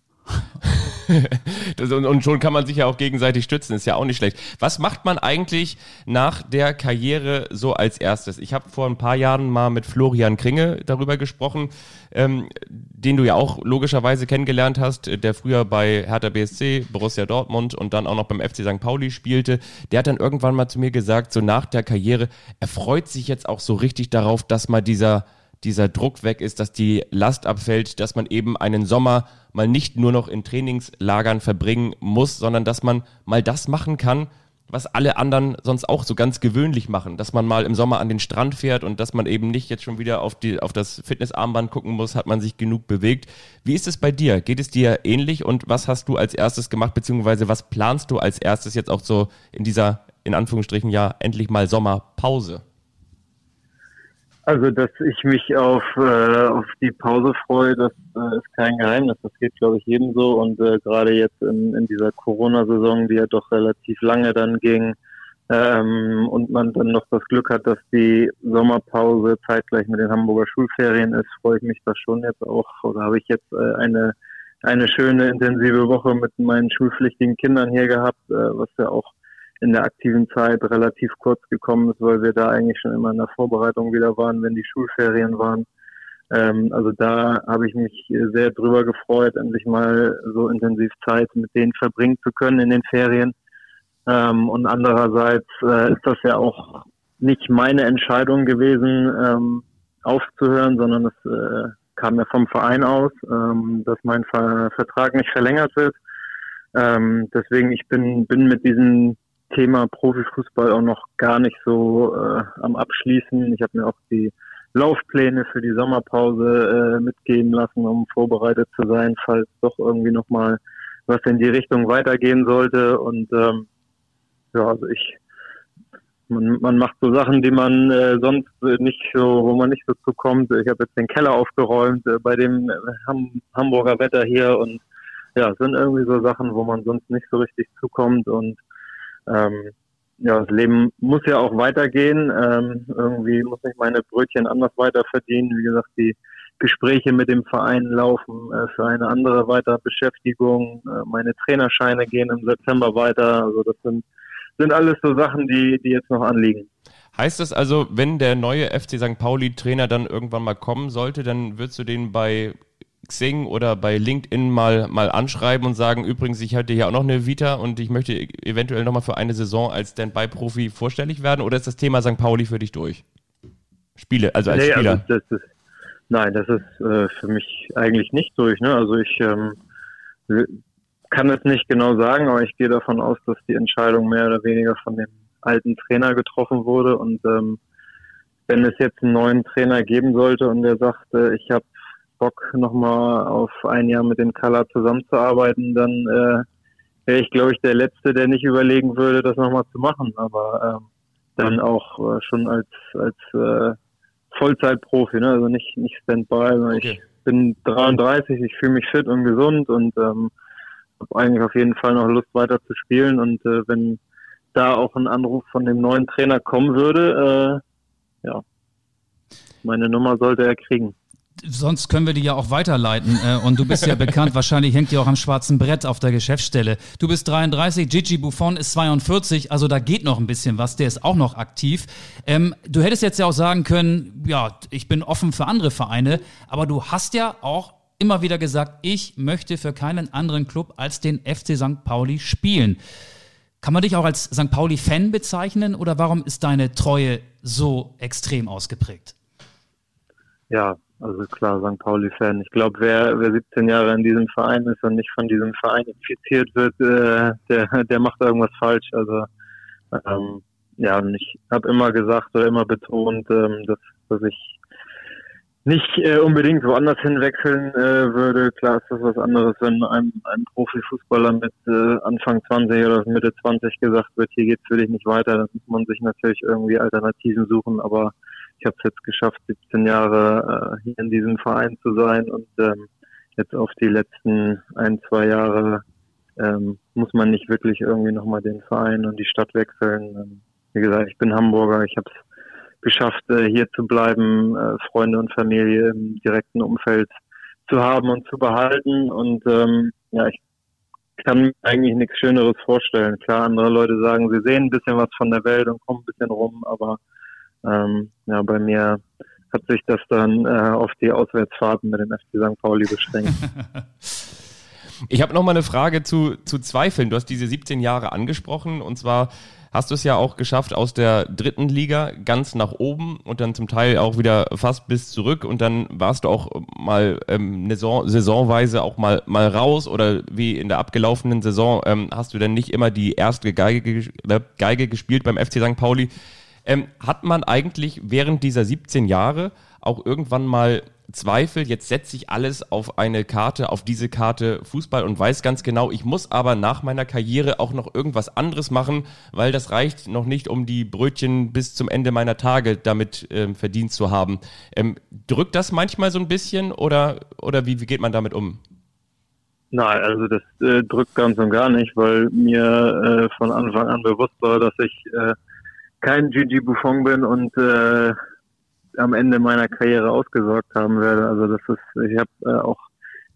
und, und, schon kann man sich ja auch gegenseitig stützen, ist ja auch nicht schlecht. Was macht man eigentlich nach der Karriere so als erstes? Ich habe vor ein paar Jahren mal mit Florian Kringe darüber gesprochen, ähm, den du ja auch logischerweise kennengelernt hast, der früher bei Hertha BSC, Borussia Dortmund und dann auch noch beim FC St. Pauli spielte. Der hat dann irgendwann mal zu mir gesagt, so nach der Karriere, er freut sich jetzt auch so richtig darauf, dass mal dieser dieser Druck weg ist, dass die Last abfällt, dass man eben einen Sommer mal nicht nur noch in Trainingslagern verbringen muss, sondern dass man mal das machen kann, was alle anderen sonst auch so ganz gewöhnlich machen, dass man mal im Sommer an den Strand fährt und dass man eben nicht jetzt schon wieder auf, die, auf das Fitnessarmband gucken muss, hat man sich genug bewegt. Wie ist es bei dir? Geht es dir ähnlich und was hast du als erstes gemacht, beziehungsweise was planst du als erstes jetzt auch so in dieser, in Anführungsstrichen, ja, endlich mal Sommerpause? Also, dass ich mich auf, äh, auf die Pause freue, das äh, ist kein Geheimnis. Das geht, glaube ich, jedem so. Und äh, gerade jetzt in, in dieser Corona-Saison, die ja doch relativ lange dann ging, ähm, und man dann noch das Glück hat, dass die Sommerpause zeitgleich mit den Hamburger Schulferien ist, freue ich mich da schon jetzt auch. Oder habe ich jetzt äh, eine eine schöne intensive Woche mit meinen schulpflichtigen Kindern hier gehabt, äh, was ja auch in der aktiven Zeit relativ kurz gekommen ist, weil wir da eigentlich schon immer in der Vorbereitung wieder waren, wenn die Schulferien waren. Ähm, also da habe ich mich sehr drüber gefreut, endlich mal so intensiv Zeit mit denen verbringen zu können in den Ferien. Ähm, und andererseits äh, ist das ja auch nicht meine Entscheidung gewesen, ähm, aufzuhören, sondern es äh, kam ja vom Verein aus, ähm, dass mein Ver Vertrag nicht verlängert wird. Ähm, deswegen ich bin bin mit diesen Thema Profifußball auch noch gar nicht so äh, am Abschließen. Ich habe mir auch die Laufpläne für die Sommerpause äh, mitgeben lassen, um vorbereitet zu sein, falls doch irgendwie nochmal was in die Richtung weitergehen sollte. Und ähm, ja, also ich man, man macht so Sachen, die man äh, sonst nicht so, wo man nicht so zukommt. Ich habe jetzt den Keller aufgeräumt äh, bei dem Ham Hamburger Wetter hier und ja, es sind irgendwie so Sachen, wo man sonst nicht so richtig zukommt und ähm, ja, das Leben muss ja auch weitergehen. Ähm, irgendwie muss ich meine Brötchen anders weiter verdienen. Wie gesagt, die Gespräche mit dem Verein laufen äh, für eine andere Weiterbeschäftigung. Äh, meine Trainerscheine gehen im September weiter. Also das sind, sind alles so Sachen, die, die jetzt noch anliegen. Heißt das also, wenn der neue FC St. Pauli Trainer dann irgendwann mal kommen sollte, dann würdest du den bei Xing oder bei LinkedIn mal, mal anschreiben und sagen, übrigens, ich hatte hier auch noch eine Vita und ich möchte eventuell nochmal für eine Saison als Standby-Profi vorstellig werden? Oder ist das Thema St. Pauli für dich durch? Spiele, also als nee, also Spieler? Also das ist, nein, das ist äh, für mich eigentlich nicht durch. Ne? Also ich ähm, kann es nicht genau sagen, aber ich gehe davon aus, dass die Entscheidung mehr oder weniger von dem alten Trainer getroffen wurde und ähm, wenn es jetzt einen neuen Trainer geben sollte und der sagt, äh, ich habe Bock, nochmal auf ein Jahr mit dem Color zusammenzuarbeiten, dann äh, wäre ich, glaube ich, der Letzte, der nicht überlegen würde, das nochmal zu machen. Aber ähm, dann auch äh, schon als als äh, Vollzeitprofi, ne? also nicht nicht Standby. Okay. Ich bin 33, ich fühle mich fit und gesund und ähm, habe eigentlich auf jeden Fall noch Lust weiter zu spielen und äh, wenn da auch ein Anruf von dem neuen Trainer kommen würde, äh, ja, meine Nummer sollte er kriegen sonst können wir die ja auch weiterleiten. Äh, und du bist ja bekannt, wahrscheinlich hängt die auch am schwarzen Brett auf der Geschäftsstelle. Du bist 33, Gigi Buffon ist 42, also da geht noch ein bisschen was, der ist auch noch aktiv. Ähm, du hättest jetzt ja auch sagen können, ja, ich bin offen für andere Vereine, aber du hast ja auch immer wieder gesagt, ich möchte für keinen anderen Club als den FC St. Pauli spielen. Kann man dich auch als St. Pauli-Fan bezeichnen oder warum ist deine Treue so extrem ausgeprägt? Ja, also klar, St. Pauli-Fan. Ich glaube, wer, wer 17 Jahre in diesem Verein ist und nicht von diesem Verein infiziert wird, äh, der, der macht irgendwas falsch. Also ähm, ja, und ich habe immer gesagt oder immer betont, ähm, dass, dass ich nicht äh, unbedingt woanders hinwechseln äh, würde. Klar ist das was anderes, wenn einem ein Profifußballer mit äh, Anfang 20 oder Mitte 20 gesagt wird, hier geht's für dich nicht weiter, dann muss man sich natürlich irgendwie Alternativen suchen, aber ich habe es jetzt geschafft, 17 Jahre äh, hier in diesem Verein zu sein und ähm, jetzt auf die letzten ein, zwei Jahre ähm, muss man nicht wirklich irgendwie nochmal den Verein und die Stadt wechseln. Ähm, wie gesagt, ich bin Hamburger, ich habe es geschafft, äh, hier zu bleiben, äh, Freunde und Familie im direkten Umfeld zu haben und zu behalten. Und ähm, ja, ich kann mir eigentlich nichts Schöneres vorstellen. Klar, andere Leute sagen, sie sehen ein bisschen was von der Welt und kommen ein bisschen rum, aber ähm, ja, bei mir hat sich das dann äh, auf die Auswärtsfahrten mit dem FC St. Pauli beschränkt. Ich habe noch mal eine Frage zu, zu Zweifeln. Du hast diese 17 Jahre angesprochen und zwar hast du es ja auch geschafft aus der dritten Liga ganz nach oben und dann zum Teil auch wieder fast bis zurück und dann warst du auch mal ähm, Saison, saisonweise auch mal, mal raus oder wie in der abgelaufenen Saison ähm, hast du dann nicht immer die erste Geige, äh, Geige gespielt beim FC St. Pauli. Ähm, hat man eigentlich während dieser 17 Jahre auch irgendwann mal Zweifel, jetzt setze ich alles auf eine Karte, auf diese Karte Fußball und weiß ganz genau, ich muss aber nach meiner Karriere auch noch irgendwas anderes machen, weil das reicht noch nicht, um die Brötchen bis zum Ende meiner Tage damit ähm, verdient zu haben. Ähm, drückt das manchmal so ein bisschen oder, oder wie, wie geht man damit um? Nein, also das äh, drückt ganz und gar nicht, weil mir äh, von Anfang an bewusst war, dass ich äh, kein Gigi Buffon bin und äh, am Ende meiner Karriere ausgesorgt haben werde. Also das ist, ich habe äh, auch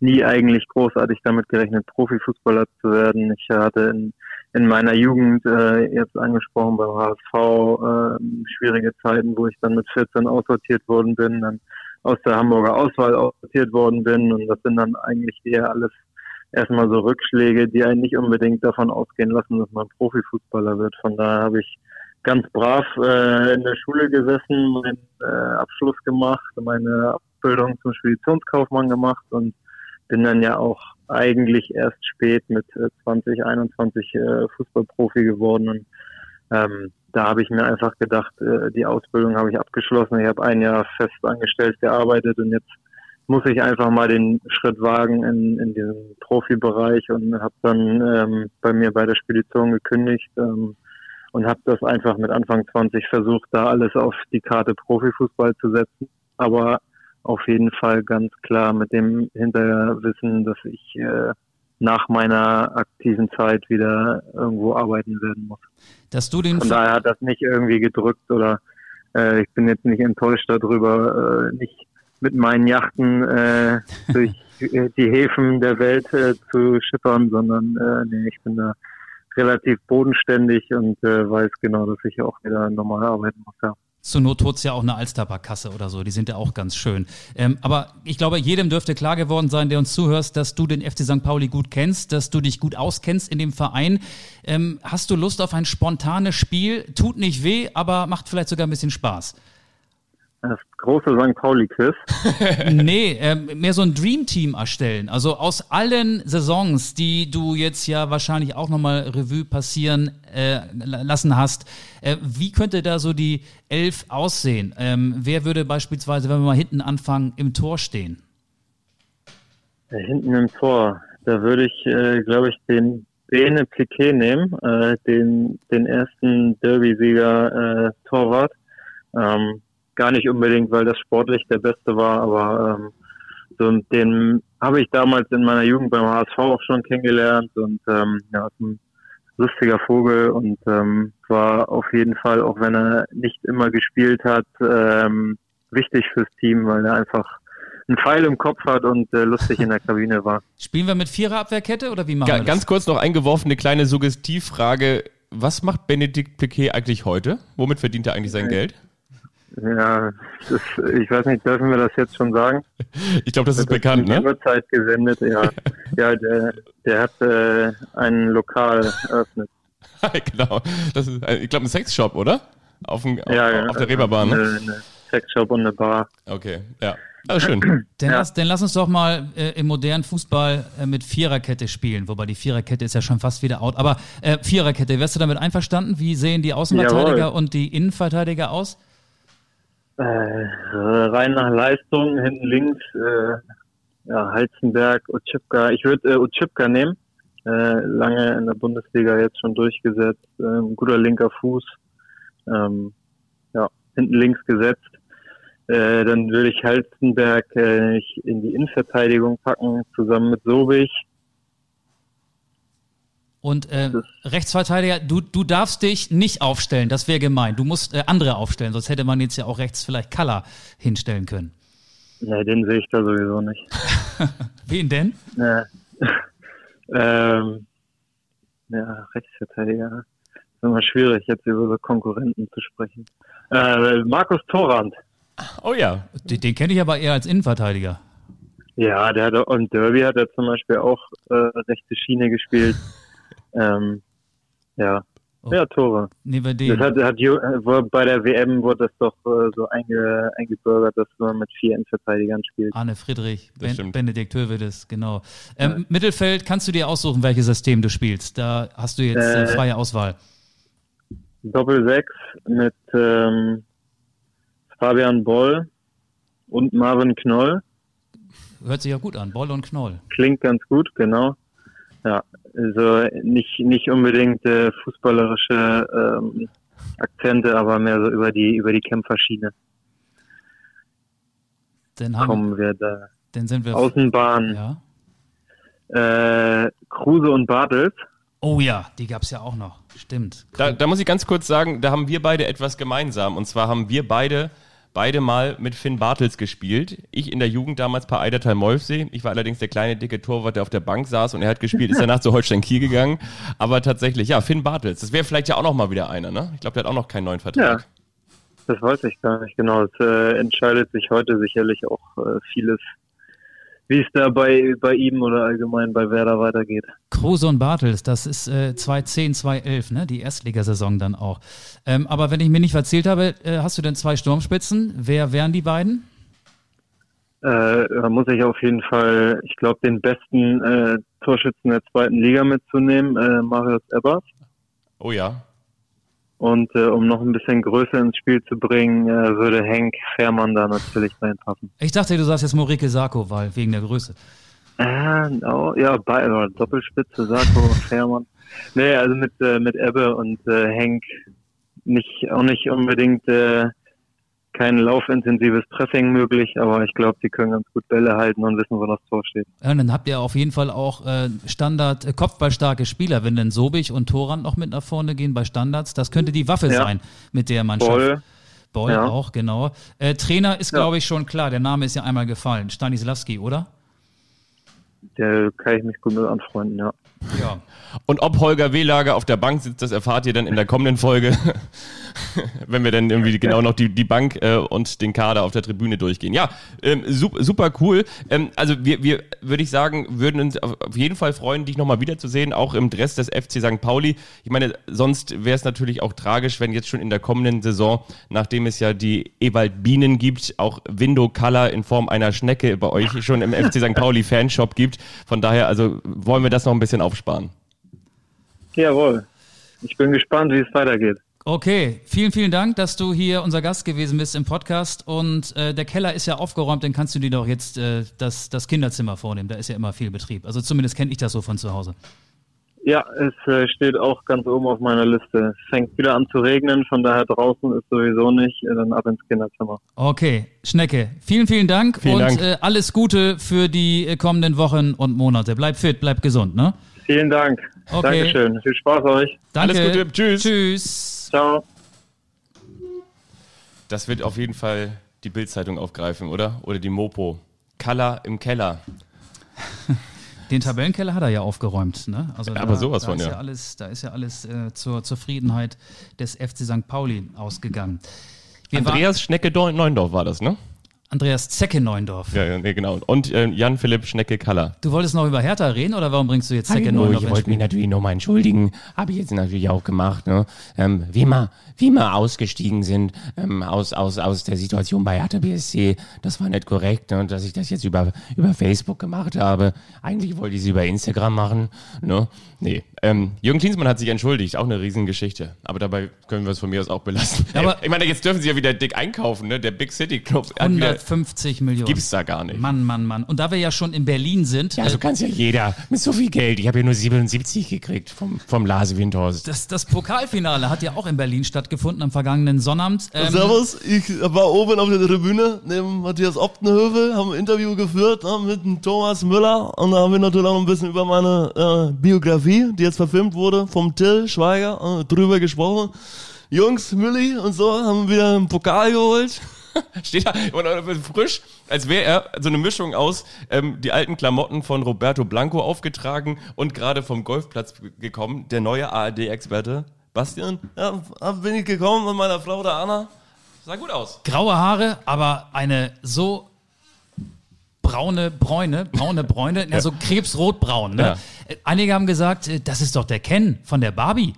nie eigentlich großartig damit gerechnet, Profifußballer zu werden. Ich hatte in, in meiner Jugend äh, jetzt angesprochen beim HSV äh, schwierige Zeiten, wo ich dann mit 14 aussortiert worden bin, dann aus der Hamburger Auswahl aussortiert worden bin und das sind dann eigentlich eher alles erstmal so Rückschläge, die einen nicht unbedingt davon ausgehen lassen, dass man Profifußballer wird. Von daher habe ich ganz brav äh, in der Schule gesessen, meinen äh, Abschluss gemacht, meine Ausbildung zum Speditionskaufmann gemacht und bin dann ja auch eigentlich erst spät mit äh, 20, 21 äh, Fußballprofi geworden und ähm, da habe ich mir einfach gedacht, äh, die Ausbildung habe ich abgeschlossen. Ich habe ein Jahr fest angestellt gearbeitet und jetzt muss ich einfach mal den Schritt wagen in, in diesen Profibereich und habe dann ähm, bei mir bei der Spedition gekündigt. Ähm, und habe das einfach mit Anfang 20 versucht, da alles auf die Karte Profifußball zu setzen. Aber auf jeden Fall ganz klar mit dem Hinterwissen, dass ich äh, nach meiner aktiven Zeit wieder irgendwo arbeiten werden muss. Dass du den Von daher hat das nicht irgendwie gedrückt oder äh, ich bin jetzt nicht enttäuscht darüber, äh, nicht mit meinen Yachten äh, durch die Häfen der Welt äh, zu schippern, sondern äh, nee, ich bin da relativ bodenständig und äh, weiß genau, dass ich auch wieder normal arbeiten muss. Ja. Zur Not holst ja auch eine Alsterbarkasse oder so, die sind ja auch ganz schön. Ähm, aber ich glaube, jedem dürfte klar geworden sein, der uns zuhörst, dass du den FC St. Pauli gut kennst, dass du dich gut auskennst in dem Verein. Ähm, hast du Lust auf ein spontanes Spiel? Tut nicht weh, aber macht vielleicht sogar ein bisschen Spaß. Das große St. Pauli-Quiz. nee, äh, mehr so ein Dream-Team erstellen. Also aus allen Saisons, die du jetzt ja wahrscheinlich auch nochmal Revue passieren äh, lassen hast, äh, wie könnte da so die Elf aussehen? Ähm, wer würde beispielsweise, wenn wir mal hinten anfangen, im Tor stehen? hinten im Tor, da würde ich, äh, glaube ich, den Bene Piquet nehmen, äh, den, den ersten Derby-Sieger äh, Torwart. Ähm, gar nicht unbedingt, weil das sportlich der Beste war, aber ähm, so den habe ich damals in meiner Jugend beim HSV auch schon kennengelernt und ähm, ja, ist ein lustiger Vogel und ähm, war auf jeden Fall, auch wenn er nicht immer gespielt hat, ähm, wichtig fürs Team, weil er einfach einen Pfeil im Kopf hat und äh, lustig in der Kabine war. Spielen wir mit Viererabwehrkette oder wie machen Ga wir das? ganz kurz noch eingeworfen, eine kleine Suggestivfrage. Was macht Benedikt Piquet eigentlich heute? Womit verdient er eigentlich sein Geld? Ja, das, ich weiß nicht, dürfen wir das jetzt schon sagen? Ich glaube, das ist bekannt, ne? Uhrzeit gesendet, ja. ja, der, der hat äh, ein Lokal eröffnet. genau. Das ist, ich glaube, ein Sexshop, oder? Auf, dem, auf, Ja, ja. auf der Reeperbahn, ne? Eine, eine Sexshop und eine Bar. Okay, ja. Also schön. Dann, Ja. lass, dann lass uns doch mal äh, im modernen Fußball äh, mit Viererkette spielen, wobei die Viererkette ist ja schon fast wieder out. Aber äh, Viererkette, wärst du damit einverstanden? Wie sehen die Außenverteidiger Jawohl. und die Innenverteidiger aus? Äh, rein nach Leistung, hinten links, äh, ja, Halzenberg, Utschipka. Ich würde äh, Utschipka nehmen. Äh, lange in der Bundesliga jetzt schon durchgesetzt. Äh, ein guter linker Fuß. Ähm, ja, hinten links gesetzt. Äh, dann würde ich Halzenberg äh, in die Innenverteidigung packen, zusammen mit Sobich. Und äh, Rechtsverteidiger, du, du darfst dich nicht aufstellen, das wäre gemein. Du musst äh, andere aufstellen, sonst hätte man jetzt ja auch rechts vielleicht Kalla hinstellen können. Ne, den sehe ich da sowieso nicht. Wen denn? Ja. ähm, ja, Rechtsverteidiger. Ist immer schwierig, jetzt über so Konkurrenten zu sprechen. Äh, Markus Torrand. Oh ja. Den, den kenne ich aber eher als Innenverteidiger. Ja, der hat im Derby hat er zum Beispiel auch äh, rechte Schiene gespielt. ähm, ja. Oh. Ja, Tore. Nehmen wir Das den. hat, hat äh, bei der WM wurde das doch äh, so einge, eingebürgert, dass man mit vier Innenverteidigern spielt. Arne Friedrich, Das ben. Benedikt Hövedes, genau. Ähm, Mittelfeld kannst du dir aussuchen, welches System du spielst. Da hast du jetzt äh, Äh, freie Auswahl. Doppel sechs mit ähm, Fabian Boll und Marvin Knoll. Hört sich ja gut an. Boll und Knoll. Klingt ganz gut, genau. Ja, also nicht, nicht unbedingt äh, fußballerische ähm, Akzente, aber mehr so über die, über die Kämpferschiene Dann, haben, kommen wir da. dann sind wir. Außenbahn, Ja. äh, Kruse und Bartels. Oh ja, die gab es ja auch noch. Stimmt. Da, da muss ich ganz kurz sagen, da haben wir beide etwas gemeinsam. Und zwar haben wir beide beide mal mit Finn Bartels gespielt. Ich in der Jugend damals bei Eidertal Molfsee. Ich war allerdings der kleine, dicke Torwart, der auf der Bank saß und er hat gespielt, ist danach zu Holstein Kiel gegangen. Aber tatsächlich, ja, Finn Bartels. Das wäre vielleicht ja auch noch mal wieder einer, ne? Ich glaube, der hat auch noch keinen neuen Vertrag. Ja. Das weiß ich gar nicht genau. Es äh, entscheidet sich heute sicherlich auch äh, vieles, wie es da bei, bei ihm oder allgemein bei Werder weitergeht. Kruse und Bartels, das ist äh, 2010, 2011, ne? die Erstligasaison dann auch. Ähm, aber wenn ich mir nicht verzählt habe, äh, hast du denn zwei Sturmspitzen? Wer wären die beiden? Äh, da muss ich auf jeden Fall, ich glaube, den besten äh, Torschützen der zweiten Liga mitzunehmen, äh, Marius Ebbers. Oh ja. Und äh, um noch ein bisschen Größe ins Spiel zu bringen, äh, würde Henk Fährmann da natürlich reinpassen. Ich dachte, du sagst jetzt Morike Sarko, weil wegen der Größe. Äh, no, ja, bei, oder Doppelspitze, Sarko, Fährmann. Nee, also mit, äh, mit Ebbe und äh, Henk nicht, auch nicht unbedingt äh, kein laufintensives Pressing möglich, aber ich glaube, die können ganz gut Bälle halten und wissen, wo das Tor steht. Ja, und dann habt ihr auf jeden Fall auch äh, Standard äh, Spieler, wenn dann Sobich und Torand noch mit nach vorne gehen bei Standards. Das könnte die Waffe Ja. sein, mit der Mannschaft. Boll, Boll Ja. auch, genau. Äh, Trainer ist, glaube ich, schon klar. Der Name ist ja einmal gefallen. Stanislavski, oder? der kann ich mich gut mit anfreunden, ja. Ja. Und ob Holger Wehlager auf der Bank sitzt, das erfahrt ihr dann in der kommenden Folge, wenn wir dann irgendwie genau noch die, die Bank äh, und den Kader auf der Tribüne durchgehen. Ja, ähm, super, super cool. Ähm, also wir, wir würde ich sagen, würden uns auf auf jeden Fall freuen, dich nochmal wiederzusehen, auch im Dress des FC St. Pauli. Ich meine, sonst wäre es natürlich auch tragisch, wenn jetzt schon in der kommenden Saison, nachdem es ja die Ewald Bienen gibt, auch Window Color in Form einer Schnecke bei euch schon im FC St. Pauli Fanshop gibt. Von daher, also wollen wir das noch ein bisschen aufsparen. Jawohl. Ich bin gespannt, wie es weitergeht. Okay, vielen, vielen Dank, dass du hier unser Gast gewesen bist im Podcast. Und äh, der Keller ist ja aufgeräumt, dann kannst du dir doch jetzt äh, das, das Kinderzimmer vornehmen. Da ist ja immer viel Betrieb. Also zumindest kenne ich das so von zu Hause. Ja, es äh, steht auch ganz oben auf meiner Liste. Es fängt wieder an zu regnen, von daher draußen ist sowieso nicht, äh, dann ab ins Kinderzimmer. Okay, Schnecke, vielen, vielen Dank Vielen und Dank. Äh, alles Gute für die äh, kommenden Wochen und Monate. Bleib fit, bleib gesund, ne? Vielen Dank. Okay. Dankeschön. Viel Spaß euch. Danke. Alles Gute, tschüss. Tschüss. Ciao. Das wird auf jeden Fall die Bildzeitung aufgreifen, oder? Oder die Mopo. Kalla im Keller. Den Tabellenkeller hat er ja aufgeräumt, ne? Also Aber sowas da von, ist ja. ja. alles, da ist ja alles äh, zur Zufriedenheit des FC St. Pauli ausgegangen. Wir Andreas Schnecke-Neundorf war das, ne? Andreas Zecke Neundorf. Ja, ja nee, genau. Und äh, Jan-Philipp Schnecke-Kaller. Du wolltest noch über Hertha reden oder warum bringst du jetzt Zecke Neundorf ich wollte mich natürlich nochmal entschuldigen. Habe ich jetzt natürlich auch gemacht. Ne? Ähm, wie, wir, wie wir ausgestiegen sind ähm, aus, aus, aus der Situation bei Hertha BSC, das war nicht korrekt. Ne? Dass ich das jetzt über, über Facebook gemacht habe. Eigentlich wollte ich es über Instagram machen. Ne? Nee, ähm, Jürgen Klinsmann hat sich entschuldigt, auch eine Riesengeschichte. Aber dabei können wir es von mir aus auch belassen. Aber- ich meine, jetzt dürfen sie ja wieder dick einkaufen, ne? Der Big City Club hat wieder, 150 Millionen. gibt's da gar nicht. Mann, Mann, Mann. Und da wir ja schon in Berlin sind, Ja, äh, so kann ja jeder. Mit so viel Geld. Ich habe ja nur 77 gekriegt vom, vom Lars Windhorst. das, das Pokalfinale hat ja auch in Berlin stattgefunden am vergangenen Sonnabend. Ähm, Servus, ich war oben auf der Tribüne neben Matthias Optenhövel, haben ein Interview geführt ne, mit dem Thomas Müller und da haben wir natürlich auch ein bisschen über meine äh, Biografie, die jetzt verfilmt wurde, vom Till Schweiger, äh, drüber gesprochen. Jungs, Mülli und so haben wieder einen Pokal geholt. Steht da äh, frisch, als wäre er so eine Mischung aus ähm, die alten Klamotten von Roberto Blanco aufgetragen und gerade vom Golfplatz gekommen, der neue ARD-Experte. Bastian? Ja, bin ich gekommen mit meiner Frau der Anna. Sah gut aus. graue Haare, aber eine so braune Bräune, braune Bräune, ja. so krebsrotbraun. Ne? Ja. Äh, Einige haben gesagt, äh, das ist doch der Ken von der Barbie,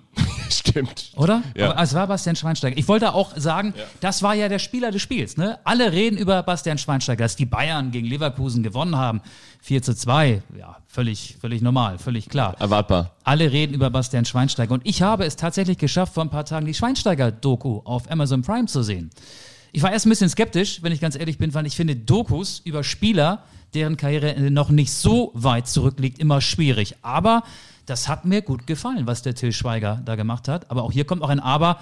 Stimmt. oder? Ja. Aber es war Bastian Schweinsteiger. Ich wollte auch sagen, das war ja der Spieler des Spiels. Ne? Alle reden über Bastian Schweinsteiger, dass die Bayern gegen Leverkusen gewonnen haben. 4 zu 2, ja, völlig, völlig normal, völlig klar. Erwartbar. Alle reden über Bastian Schweinsteiger. Und ich habe es tatsächlich geschafft, vor ein paar Tagen die Schweinsteiger-Doku auf Amazon Prime zu sehen. Ich war erst ein bisschen skeptisch, wenn ich ganz ehrlich bin, weil ich finde Dokus über Spieler, deren Karriere noch nicht so weit zurückliegt, immer schwierig. Aber das hat mir gut gefallen, was der Till Schweiger da gemacht hat. Aber auch hier kommt auch ein Aber.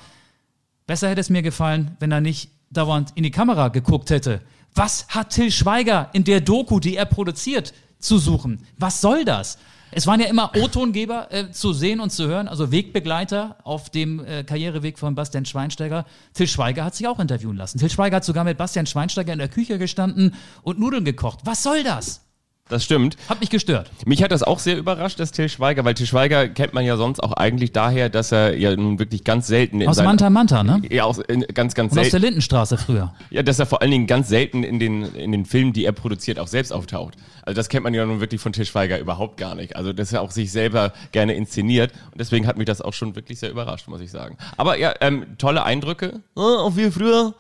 Besser hätte es mir gefallen, wenn er nicht dauernd in die Kamera geguckt hätte. Was hat Till Schweiger in der Doku, die er produziert, zu suchen? Was soll das? Es waren ja immer O-Tongeber äh, zu sehen und zu hören, also Wegbegleiter auf dem äh, Karriereweg von Bastian Schweinsteiger. Till Schweiger hat sich auch interviewen lassen. Till Schweiger hat sogar mit Bastian Schweinsteiger in der Küche gestanden und Nudeln gekocht. Was soll das? Das stimmt. Hat mich gestört. Mich hat das auch sehr überrascht, das Till Schweiger, weil Till Schweiger kennt man ja sonst auch eigentlich daher, dass er ja nun wirklich ganz selten in Aus seinen- Manta Manta, ne? Ja, aus, in, ganz, ganz Und aus der selten. Lindenstraße früher. Ja, dass er vor allen Dingen ganz selten in den, in den Filmen, die er produziert, auch selbst auftaucht. Also das kennt man ja nun wirklich von Til Schweiger überhaupt gar nicht. Also dass er auch sich selber gerne inszeniert. Und deswegen hat mich das auch schon wirklich sehr überrascht, muss ich sagen. Aber ja, ähm, tolle Eindrücke. Ja, auch wie früher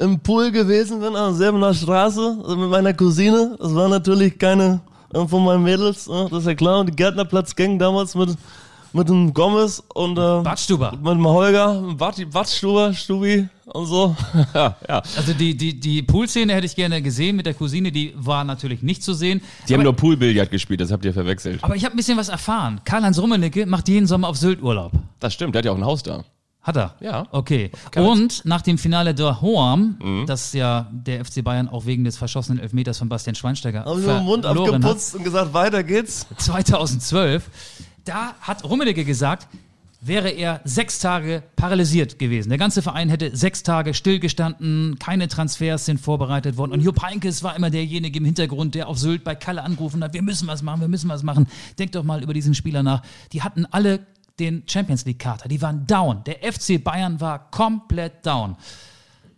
im Pool gewesen bin, an selber Straße, also mit meiner Cousine. Das war natürlich keine äh, von meinen Mädels, äh, das ist ja klar. Und die Gärtnerplatzgang damals mit, mit dem Gomez und äh, Badstuber. mit dem Holger, Wattstuber, Stubi und so. Ja, ja. Also die, die, die Poolszene hätte ich gerne gesehen mit der Cousine, die war natürlich nicht zu sehen. Die haben nur Poolbillard gespielt, das habt ihr verwechselt. aber ich habe ein bisschen was erfahren. Karl-Heinz Rummenigge macht jeden Sommer auf Sylt Urlaub. Das stimmt, der hat ja auch ein Haus da. Hat er? Ja. Okay. Karl-Heinz. Und nach dem Finale der Hoam, das ja der FC Bayern auch wegen des verschossenen Elfmeters von Bastian Schweinsteiger Haben den Mund verloren hat, abgeputzt und gesagt, weiter geht's. 2012, da hat Rummenigge gesagt, wäre er sechs Tage paralysiert gewesen. Der ganze Verein hätte sechs Tage stillgestanden, keine Transfers sind vorbereitet worden. Und Jupp Heynckes war immer derjenige im Hintergrund, der auf Sylt bei Kalle angerufen hat, wir müssen was machen, wir müssen was machen. Denkt doch mal über diesen Spieler nach. Die hatten alle den Champions League-Kater, die waren down. Der FC Bayern war komplett down.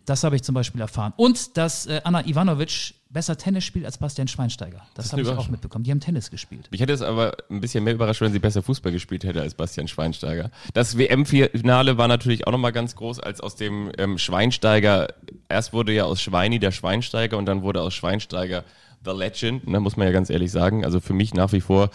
Das habe ich zum Beispiel erfahren. Und dass äh, Anna Ivanovic besser Tennis spielt als Bastian Schweinsteiger. Das, ist habe ich auch mitbekommen. Die haben Tennis gespielt. Mich hätte es aber ein bisschen mehr überrascht, wenn sie besser Fußball gespielt hätte als Bastian Schweinsteiger. Das WM-Finale war natürlich auch nochmal ganz groß, als aus dem ähm, Schweinsteiger, erst wurde ja aus Schweini der Schweinsteiger und dann wurde aus Schweinsteiger The Legend, ne, muss man ja ganz ehrlich sagen. Also für mich nach wie vor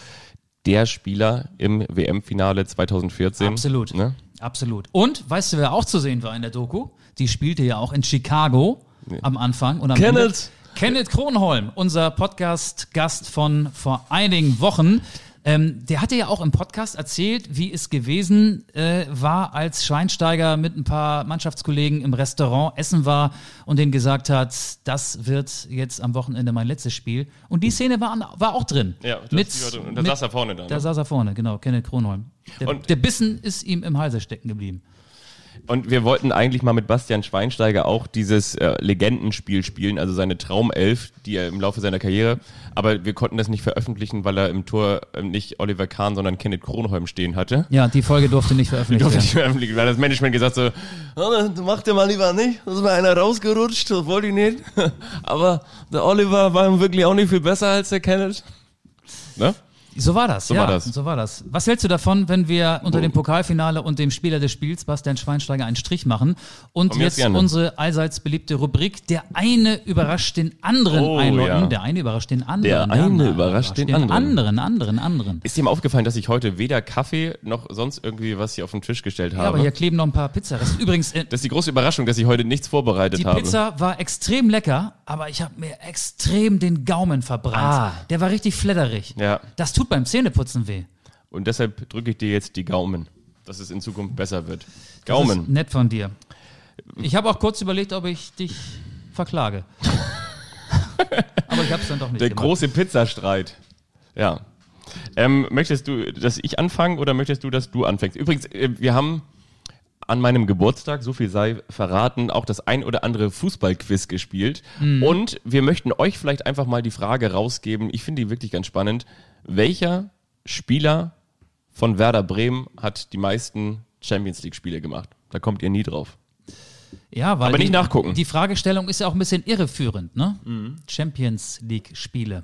der Spieler im WM-Finale 2014. Absolut. Ne? Absolut. Und weißt du, wer auch zu sehen war in der Doku? Die spielte ja auch in Chicago am Anfang. Und am Kenneth. Ende, Kenneth Kronholm, unser Podcast-Gast von vor einigen Wochen. Ähm, der hatte ja auch im Podcast erzählt, wie es gewesen äh, war, als Schweinsteiger mit ein paar Mannschaftskollegen im Restaurant essen war und denen gesagt hat, das wird jetzt am Wochenende mein letztes Spiel. Und die Szene war, war auch drin. Ja, das- mit, drin. Und da mit- saß er vorne dann, Da ne? saß er vorne, genau, Kenneth Kronholm. Der, Und- der Bissen ist ihm im Halse stecken geblieben. Und wir wollten eigentlich mal mit Bastian Schweinsteiger auch dieses äh, Legendenspiel spielen, also seine Traumelf, die er im Laufe seiner Karriere, aber wir konnten das nicht veröffentlichen, weil er im Tor ähm, nicht Oliver Kahn, sondern Kenneth Kronholm stehen hatte. Ja, die Folge durfte nicht veröffentlicht Durfte werden. nicht veröffentlichen, weil das Management gesagt so, das macht ihr mal lieber nicht. Da ist mir einer rausgerutscht, das wollte ich nicht. Aber der Oliver war ihm wirklich auch nicht viel besser als der Kenneth. ne? So war das, So ja. war das. So war das. Was hältst du davon, wenn wir unter dem Pokalfinale und dem Spieler des Spiels, Bastian Schweinsteiger, einen Strich machen und aus jetzt gerne. unsere allseits beliebte Rubrik, der eine überrascht den anderen Oh, einläuten. ja. Der eine überrascht den anderen. Der eine andere überrascht den anderen. anderen. anderen, anderen. Ist dir mal aufgefallen, dass ich heute weder Kaffee noch sonst irgendwie was hier auf den Tisch gestellt Ja, habe? aber hier kleben noch ein paar Pizzareste. Übrigens, äh, das ist die große Überraschung, dass ich heute nichts vorbereitet die habe. Pizza war extrem lecker, aber ich habe mir extrem den Gaumen verbrannt. Ah. Der war richtig fledderig. Ja. Das tut beim Zähneputzen weh. Und deshalb drücke ich dir jetzt die Gaumen, dass es in Zukunft besser wird. Das ist Gaumen. nett von dir. Ich habe auch kurz überlegt, ob ich dich verklage. Aber ich habe es dann doch nicht Der gemacht. große Pizzastreit. Ja. Ähm, möchtest du, dass ich anfange oder möchtest du, dass du anfängst? Übrigens, äh, wir haben an meinem Geburtstag, so viel sei verraten, auch das ein oder andere Fußballquiz gespielt. Mhm. Und wir möchten euch vielleicht einfach mal die Frage rausgeben, ich finde die wirklich ganz spannend, welcher Spieler von Werder Bremen hat die meisten Champions League Spiele gemacht? Da kommt ihr nie drauf. Ja, weil Aber nicht die, nachgucken. Die Fragestellung ist ja auch ein bisschen irreführend, ne? Champions League Spiele.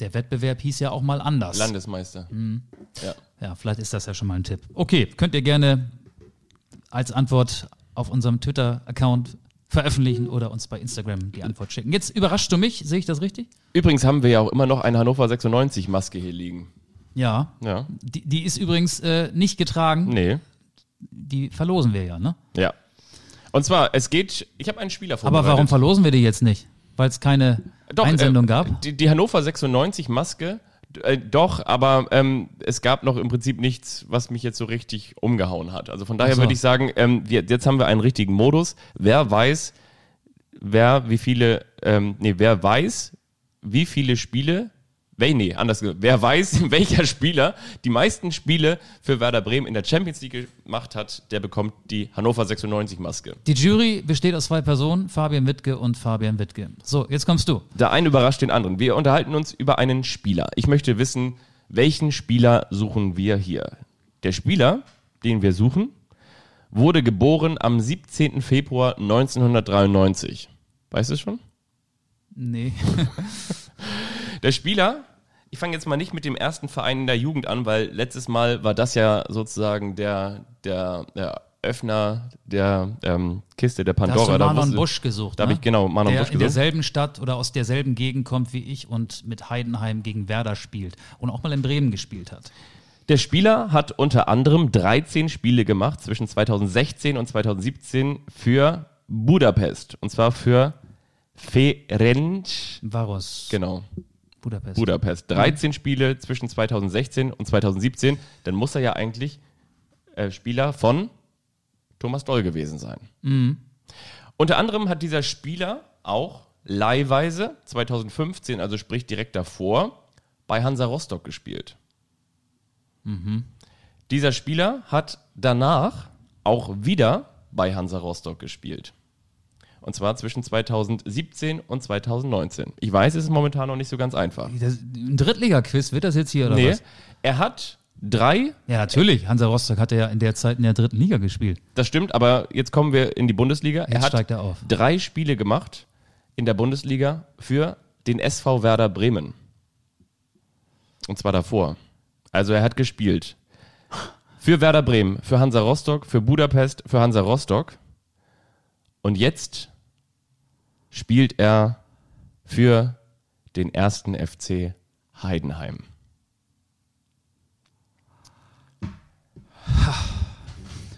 Der Wettbewerb hieß ja auch mal anders. Landesmeister. Mhm. Ja. Ja, vielleicht ist das ja schon mal ein Tipp. Okay, könnt ihr gerne als Antwort auf unserem Twitter-Account veröffentlichen oder uns bei Instagram die Antwort schicken. Jetzt überraschst du mich, sehe ich das richtig? Übrigens haben wir ja auch immer noch eine Hannover 96 Maske hier liegen. Ja. Ja. Die, die ist übrigens äh, nicht getragen. Nee. Die verlosen wir ja, ne? Ja. Und zwar, es geht, ich habe einen Spieler Aber vorbereitet. warum verlosen wir die jetzt nicht? Weil es keine Doch, Einsendung äh, gab? Die, die Hannover 96 Maske, äh, doch, aber ähm, es gab noch im Prinzip nichts, was mich jetzt so richtig umgehauen hat. Also von daher so. würde ich sagen, ähm, wir, jetzt haben wir einen richtigen Modus. Wer weiß, wer wie viele, ähm, nee, wer weiß, wie viele Spiele, wer, nee, anders gesagt, wer weiß, welcher Spieler die meisten Spiele für Werder Bremen in der Champions League gemacht hat, der bekommt die Hannover 96 Maske. Die Jury besteht aus zwei Personen, Fabian Wittke und Fabian Wittke. So, jetzt kommst du. Der eine überrascht den anderen. Wir unterhalten uns über einen Spieler. Ich möchte wissen, welchen Spieler suchen wir hier? Der Spieler, den wir suchen, wurde geboren am 17. Februar 1993. Weißt du es schon? Nee. Der Spieler, ich fange jetzt mal nicht mit dem ersten Verein in der Jugend an, weil letztes Mal war das ja sozusagen der, der, der Öffner der ähm, Kiste der Da hast Pandora. du Da Marlon wusste- Busch gesucht. Da habe ne? ich genau Marlon der Busch in gesucht. derselben Stadt oder aus derselben Gegend kommt wie ich und mit Heidenheim gegen Werder spielt und auch mal in Bremen gespielt hat. Der Spieler hat unter anderem 13 Spiele gemacht zwischen 2016 und 2017 für Budapest. Und zwar für Ferenc, Varos, genau, Budapest. Budapest. 13 Spiele zwischen 2016 und 2017. Dann muss er ja eigentlich äh, Spieler von Thomas Doll gewesen sein. Unter anderem hat dieser Spieler auch leihweise 2015, also sprich direkt davor, bei Hansa Rostock gespielt. Dieser Spieler hat danach auch wieder bei Hansa Rostock gespielt. Und zwar zwischen 2017 und 2019. Ich weiß, es ist momentan noch nicht so ganz einfach. Das, ein Drittliga-Quiz, wird das jetzt hier oder Nee, was? er hat drei, Ja, natürlich. Hansa Rostock hat ja in der Zeit in der dritten Liga gespielt. das stimmt, aber jetzt kommen wir in die Bundesliga. er Jetzt hat steigt er auf. drei Spiele gemacht in der Bundesliga für den SV Werder Bremen. Und zwar davor. Also er hat gespielt für Werder Bremen, für Hansa Rostock, für Budapest, für Hansa Rostock. Und jetzt spielt er für den ersten FC Heidenheim.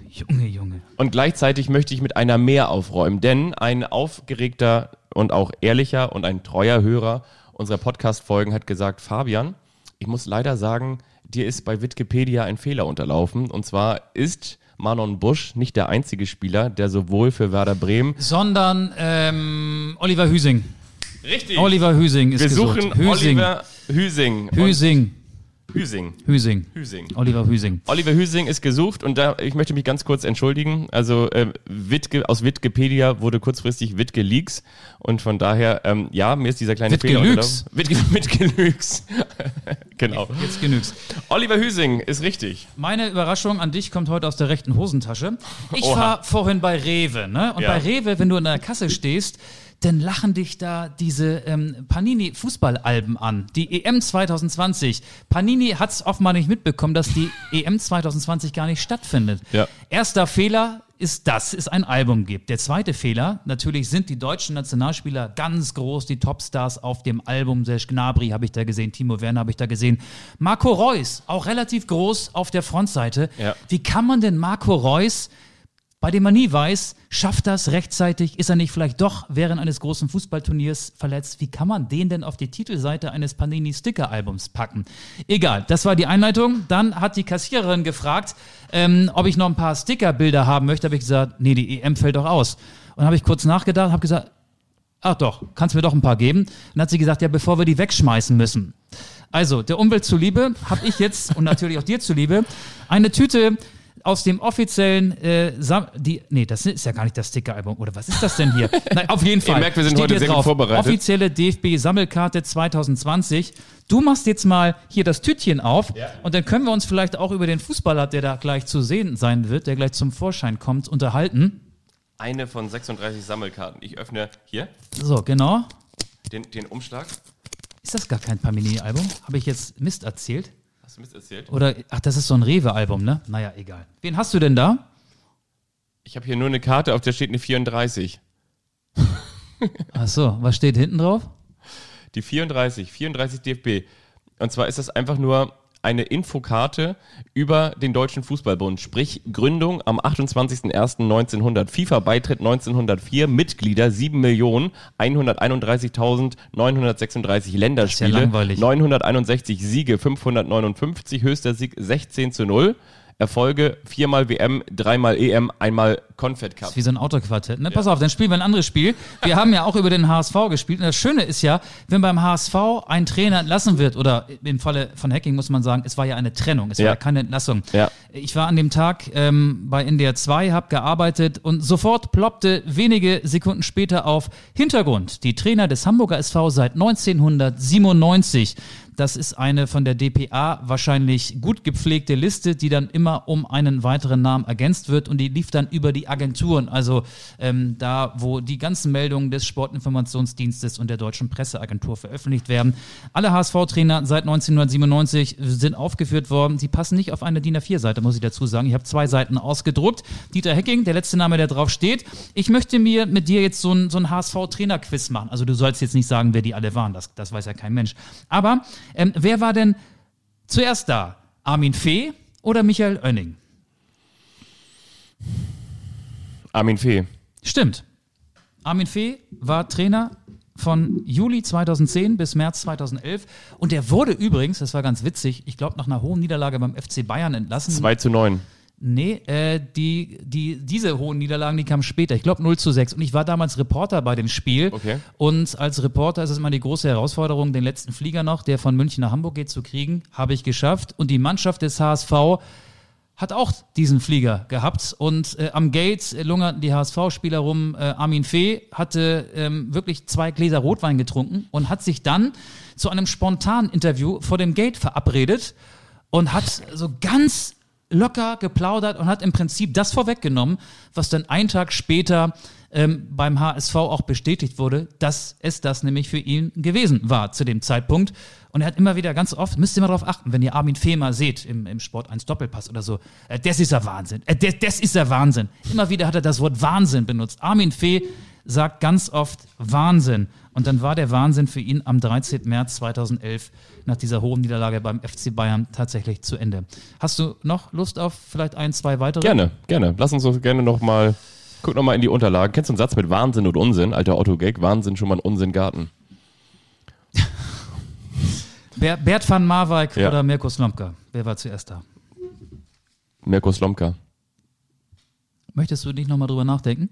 Junge, Junge. Und gleichzeitig möchte ich mit einer mehr aufräumen, denn ein aufgeregter und auch ehrlicher und ein treuer Hörer unserer Podcast-Folgen hat gesagt, Fabian, ich muss leider sagen, dir ist bei Wikipedia ein Fehler unterlaufen. Und zwar ist Manon Busch nicht der einzige Spieler, der sowohl für Werder Bremen Sondern ähm, Oliver Hüsing. Richtig. Oliver Hüsing ist Wir gesucht. suchen Hüsing. Oliver Hüsing. Und- Hüsing. Hüsing. Hüsing. Hüsing. Oliver Hüsing. Oliver Hüsing ist gesucht und da ich möchte mich ganz kurz entschuldigen. Also äh, Wittge, aus Wikipedia wurde kurzfristig Wittge Leaks und von daher ja, ja, mir ist dieser kleine Wittge Fehler Lüx. Wittge Lüx. genau. Jetzt genügt's. Oliver Hüsing ist richtig. Meine Überraschung an dich kommt heute aus der rechten Hosentasche. Ich Oha. war vorhin bei Rewe, ne? Und Ja. bei Rewe, wenn du in der Kasse stehst, dann lachen dich da diese ähm, Panini-Fußballalben an. Die EM 2020. Panini hat's offenbar nicht mitbekommen, dass die EM 2020 gar nicht stattfindet. Ja. Erster Fehler ist, dass es ein Album gibt. Der zweite Fehler, natürlich sind die deutschen Nationalspieler ganz groß, die Topstars auf dem Album. Serge Gnabry habe ich da gesehen, Timo Werner habe ich da gesehen. Marco Reus, auch relativ groß auf der Frontseite. Ja. Wie kann man denn Marco Reus, bei dem man nie weiß, schafft das rechtzeitig, ist er nicht vielleicht doch während eines großen Fußballturniers verletzt? Wie kann man den denn auf die Titelseite eines Panini-Sticker-Albums packen? Egal, das war die Einleitung. Dann hat die Kassiererin gefragt, ähm, ob ich noch ein paar Stickerbilder haben möchte. Habe ich gesagt, nee, die EM fällt doch aus. Und habe ich kurz nachgedacht, habe gesagt, Ach doch, kannst mir doch ein paar geben. Dann hat sie gesagt, ja, bevor wir die wegschmeißen müssen. Also, der Umwelt zuliebe habe ich jetzt und natürlich auch dir zuliebe eine Tüte aus dem offiziellen äh, Sam die nee, das ist ja gar nicht das Sticker-Album oder was ist das denn hier? Nein, auf jeden Fall. merkt, wir sind heute sehr gut drauf. vorbereitet. Offizielle DFB-Sammelkarte 2020. Du machst jetzt mal hier das Tütchen auf und dann können wir uns vielleicht auch über den Fußballer, der da gleich zu sehen sein wird, der gleich zum Vorschein kommt, unterhalten. Eine von 36 Sammelkarten. Ich öffne hier So, genau. den, den Umschlag. Ist das gar kein Panini-Album? Habe ich jetzt Mist erzählt? Du Mist erzählt? Oder, ach, das ist so ein Rewe-Album, ne? Naja, egal. Wen hast du denn da? Ich habe hier nur eine Karte, auf der steht eine 34. Ach so, was steht hinten drauf? Die 34, 34 DFB. Und zwar ist das einfach nur eine Infokarte über den Deutschen Fußballbund, sprich Gründung am 28.01.1900, FIFA-Beitritt 1904, Mitglieder 7.131.936 Länderspiele, langweilig. 961 Siege, 559, höchster Sieg 16 zu 0, Erfolge viermal WM, dreimal EM, einmal Confed Cup. Das ist wie so ein Autoquartett. Ne? Pass auf, dann spielen wir ein anderes Spiel. Wir haben ja auch über den HSV gespielt. Und das Schöne ist ja, wenn beim HSV ein Trainer entlassen wird, oder im Falle von Hacking muss man sagen, es war ja eine Trennung, es war Ja. ja keine Entlassung. Ja. Ich war an dem Tag ähm, bei NDR 2, habe gearbeitet und sofort ploppte wenige Sekunden später auf Hintergrund. Die Trainer des Hamburger SV seit 1997. Das ist eine von der DPA wahrscheinlich gut gepflegte Liste, die dann immer um einen weiteren Namen ergänzt wird und die lief dann über die Agenturen, also ähm, da, wo die ganzen Meldungen des Sportinformationsdienstes und der deutschen Presseagentur veröffentlicht werden. Alle HSV-Trainer seit 1997 sind aufgeführt worden. Sie passen nicht auf eine DIN A4-Seite, muss ich dazu sagen. Ich habe zwei Seiten ausgedruckt. Dieter Hecking, der letzte Name, der drauf steht. Ich möchte mir mit dir jetzt so ein, so ein HSV-Trainer-Quiz machen. Also du sollst jetzt nicht sagen, wer die alle waren, das, das weiß ja kein Mensch. Aber ähm, wer war denn zuerst da? Armin Fee oder Michael Oenning? Armin Fee. Stimmt. Armin Fee war Trainer von Juli 2010 bis März 2011 und der wurde übrigens, das war ganz witzig, ich glaube nach einer hohen Niederlage beim FC Bayern entlassen. 2 zu 9. Nee, äh, die, die, diese hohen Niederlagen, die kamen später. Ich glaube 0 zu 6. Und ich war damals Reporter bei dem Spiel. Okay. Und als Reporter ist es immer die große Herausforderung, den letzten Flieger noch, der von München nach Hamburg geht, zu kriegen. Habe ich geschafft. Und die Mannschaft des HSV hat auch diesen Flieger gehabt. Und äh, am Gate lungerten die HSV-Spieler rum. Äh, Armin Fee hatte ähm, wirklich zwei Gläser Rotwein getrunken und hat sich dann zu einem spontanen Interview vor dem Gate verabredet und hat so ganz locker geplaudert und hat im Prinzip das vorweggenommen, was dann einen Tag später ähm, beim HSV auch bestätigt wurde, dass es das nämlich für ihn gewesen war zu dem Zeitpunkt. Und er hat immer wieder ganz oft, müsst ihr mal darauf achten, wenn ihr Armin Fee mal seht im, im Sport 1 Doppelpass oder so, äh, das ist der Wahnsinn, äh, das, das ist der Wahnsinn. Immer wieder hat er das Wort Wahnsinn benutzt. Armin Fee sagt ganz oft Wahnsinn. Und dann war der Wahnsinn für ihn am 13. März 2011 nach dieser hohen Niederlage beim FC Bayern tatsächlich zu Ende. Hast du noch Lust auf vielleicht ein, zwei weitere? Gerne, gerne. Lass uns doch gerne noch mal, guck noch mal in die Unterlagen. Kennst du einen Satz mit Wahnsinn und Unsinn? Alter Otto-Gag, Wahnsinn schon mal ein Unsinn Garten. Ber Bert van Marwijk Ja. oder Mirko Slomka? Wer war zuerst da? Mirko Slomka. Möchtest du nicht nochmal drüber nachdenken?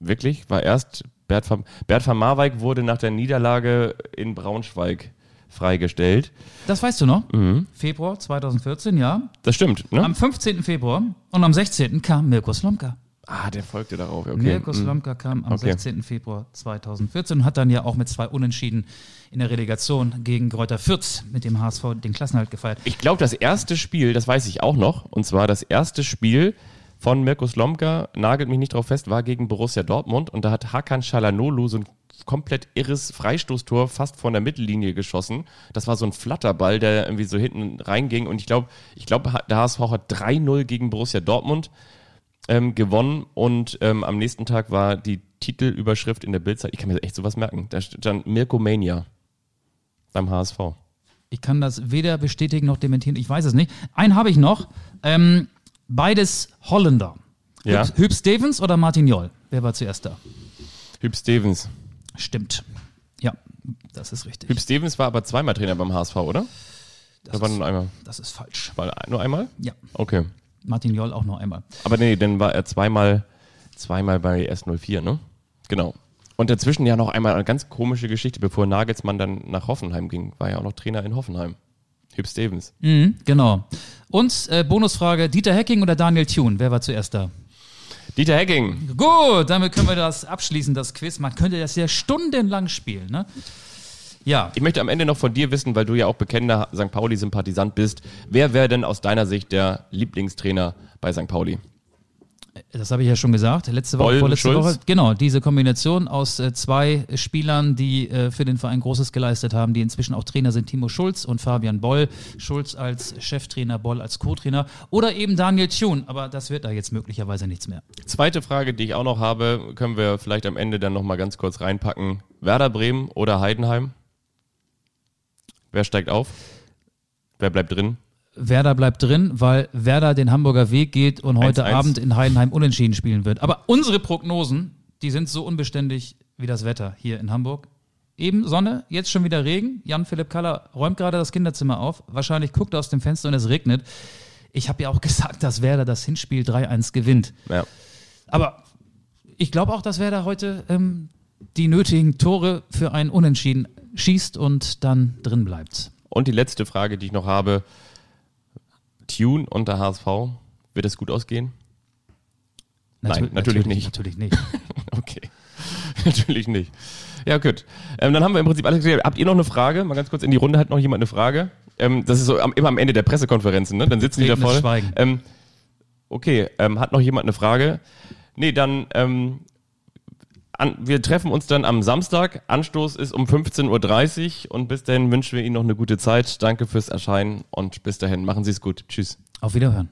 Wirklich? War erst Bert van, Bert van Marwijk wurde nach der Niederlage in Braunschweig freigestellt. Das weißt du noch? Mhm. Februar 2014, ja. Das stimmt, ne? Am 15. Februar und am 16. kam Mirko Slomka. ah, der folgte darauf. Okay. Mirko Mhm. Slomka kam am Okay. 16. Februar 2014 und hat dann ja auch mit zwei Unentschieden in der Relegation gegen Greuther Fürth mit dem HSV den Klassenhalt gefeiert. Ich glaube, das erste Spiel, das weiß ich auch noch, und zwar das erste Spiel von Mirko Slomka, nagelt mich nicht drauf fest, war gegen Borussia Dortmund und da hat Hakan Çalhanoğlu so ein komplett irres Freistoßtor fast von der Mittellinie geschossen. Das war so ein Flatterball, der irgendwie so hinten reinging und ich glaube, ich glaube, der HSV hat 3-0 gegen Borussia Dortmund ähm, gewonnen und ähm, am nächsten Tag war die Titelüberschrift in der Bildzeit, ich kann mir echt sowas merken, da stand Mirko Mania beim HSV. Ich kann das weder bestätigen noch dementieren, ich weiß es nicht. Einen habe ich noch. Ähm, beides Holländer. Ja. Hüb, Stevens oder Martin Joll? Wer war zuerst da? Hüb Stevens. Stimmt. Ja, das ist richtig. Hüb Stevens war aber zweimal Trainer beim HSV, oder? das, Da war ist, nur einmal. das ist falsch. War nur einmal? Ja, Okay. Martin Joll auch noch einmal. Aber nee, dann war er zweimal, zweimal bei S04, ne? Genau. Und dazwischen ja noch einmal eine ganz komische Geschichte, bevor Nagelsmann dann nach Hoffenheim ging, war ja auch noch Trainer in Hoffenheim. Hüb Stevens. Mhm, genau. Und äh, Bonusfrage: Dieter Hecking oder Daniel Thune? Wer war zuerst da? Dieter Hecking. Gut, damit können wir das abschließen, das Quiz. Man könnte das ja stundenlang spielen, ne? Ja, Ich möchte am Ende noch von dir wissen, weil du ja auch bekennender St. Pauli-Sympathisant bist. Wer wäre denn aus deiner Sicht der Lieblingstrainer bei St. Pauli? Das habe ich ja schon gesagt. Letzte Woche, vorletzte Schulz? Woche. Genau, diese Kombination aus äh, zwei Spielern, die äh, für den Verein Großes geleistet haben, die inzwischen auch Trainer sind, Timo Schulz und Fabian Boll. Schulz als Cheftrainer, Boll als Co-Trainer. Oder eben Daniel Thune, aber das wird da jetzt möglicherweise nichts mehr. Zweite Frage, die ich auch noch habe, können wir vielleicht am Ende dann noch mal ganz kurz reinpacken. Werder Bremen oder Heidenheim? Wer steigt auf? Wer bleibt drin? Werder bleibt drin, weil Werder den Hamburger Weg geht und heute 1-1. Abend in Heidenheim unentschieden spielen wird. Aber unsere Prognosen, die sind so unbeständig wie das Wetter hier in Hamburg. Eben Sonne, jetzt schon wieder Regen. Jan-Philipp Kaller räumt gerade das Kinderzimmer auf. Wahrscheinlich guckt er aus dem Fenster und es regnet. Ich habe ja auch gesagt, dass Werder das Hinspiel 3-1 gewinnt. Ja. Aber ich glaube auch, dass Werder heute ähm, die nötigen Tore für ein Unentschieden schießt und dann drin bleibt. Und die letzte Frage, die ich noch habe. Tune und der HSV. Wird es gut ausgehen? Nein, natürlich nicht. Natürlich nicht. Okay. natürlich nicht. Ja, gut. Ähm, dann haben wir im Prinzip alles geklärt. Habt ihr noch eine Frage? Mal ganz kurz in die Runde. Hat noch jemand eine Frage? Ähm, das ist so am, immer am Ende der Pressekonferenzen, ne? Dann sitzen die da vorne. Ähm, okay, ähm, hat noch jemand eine Frage? Nee, dann ähm, an, wir treffen uns dann am Samstag. Anstoß ist um 15.30 Uhr und bis dahin wünschen wir Ihnen noch eine gute Zeit. Danke fürs Erscheinen und bis dahin. Machen Sie es gut. Tschüss. Auf Wiederhören.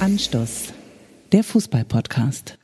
Anstoß. Der Fußball-Podcast.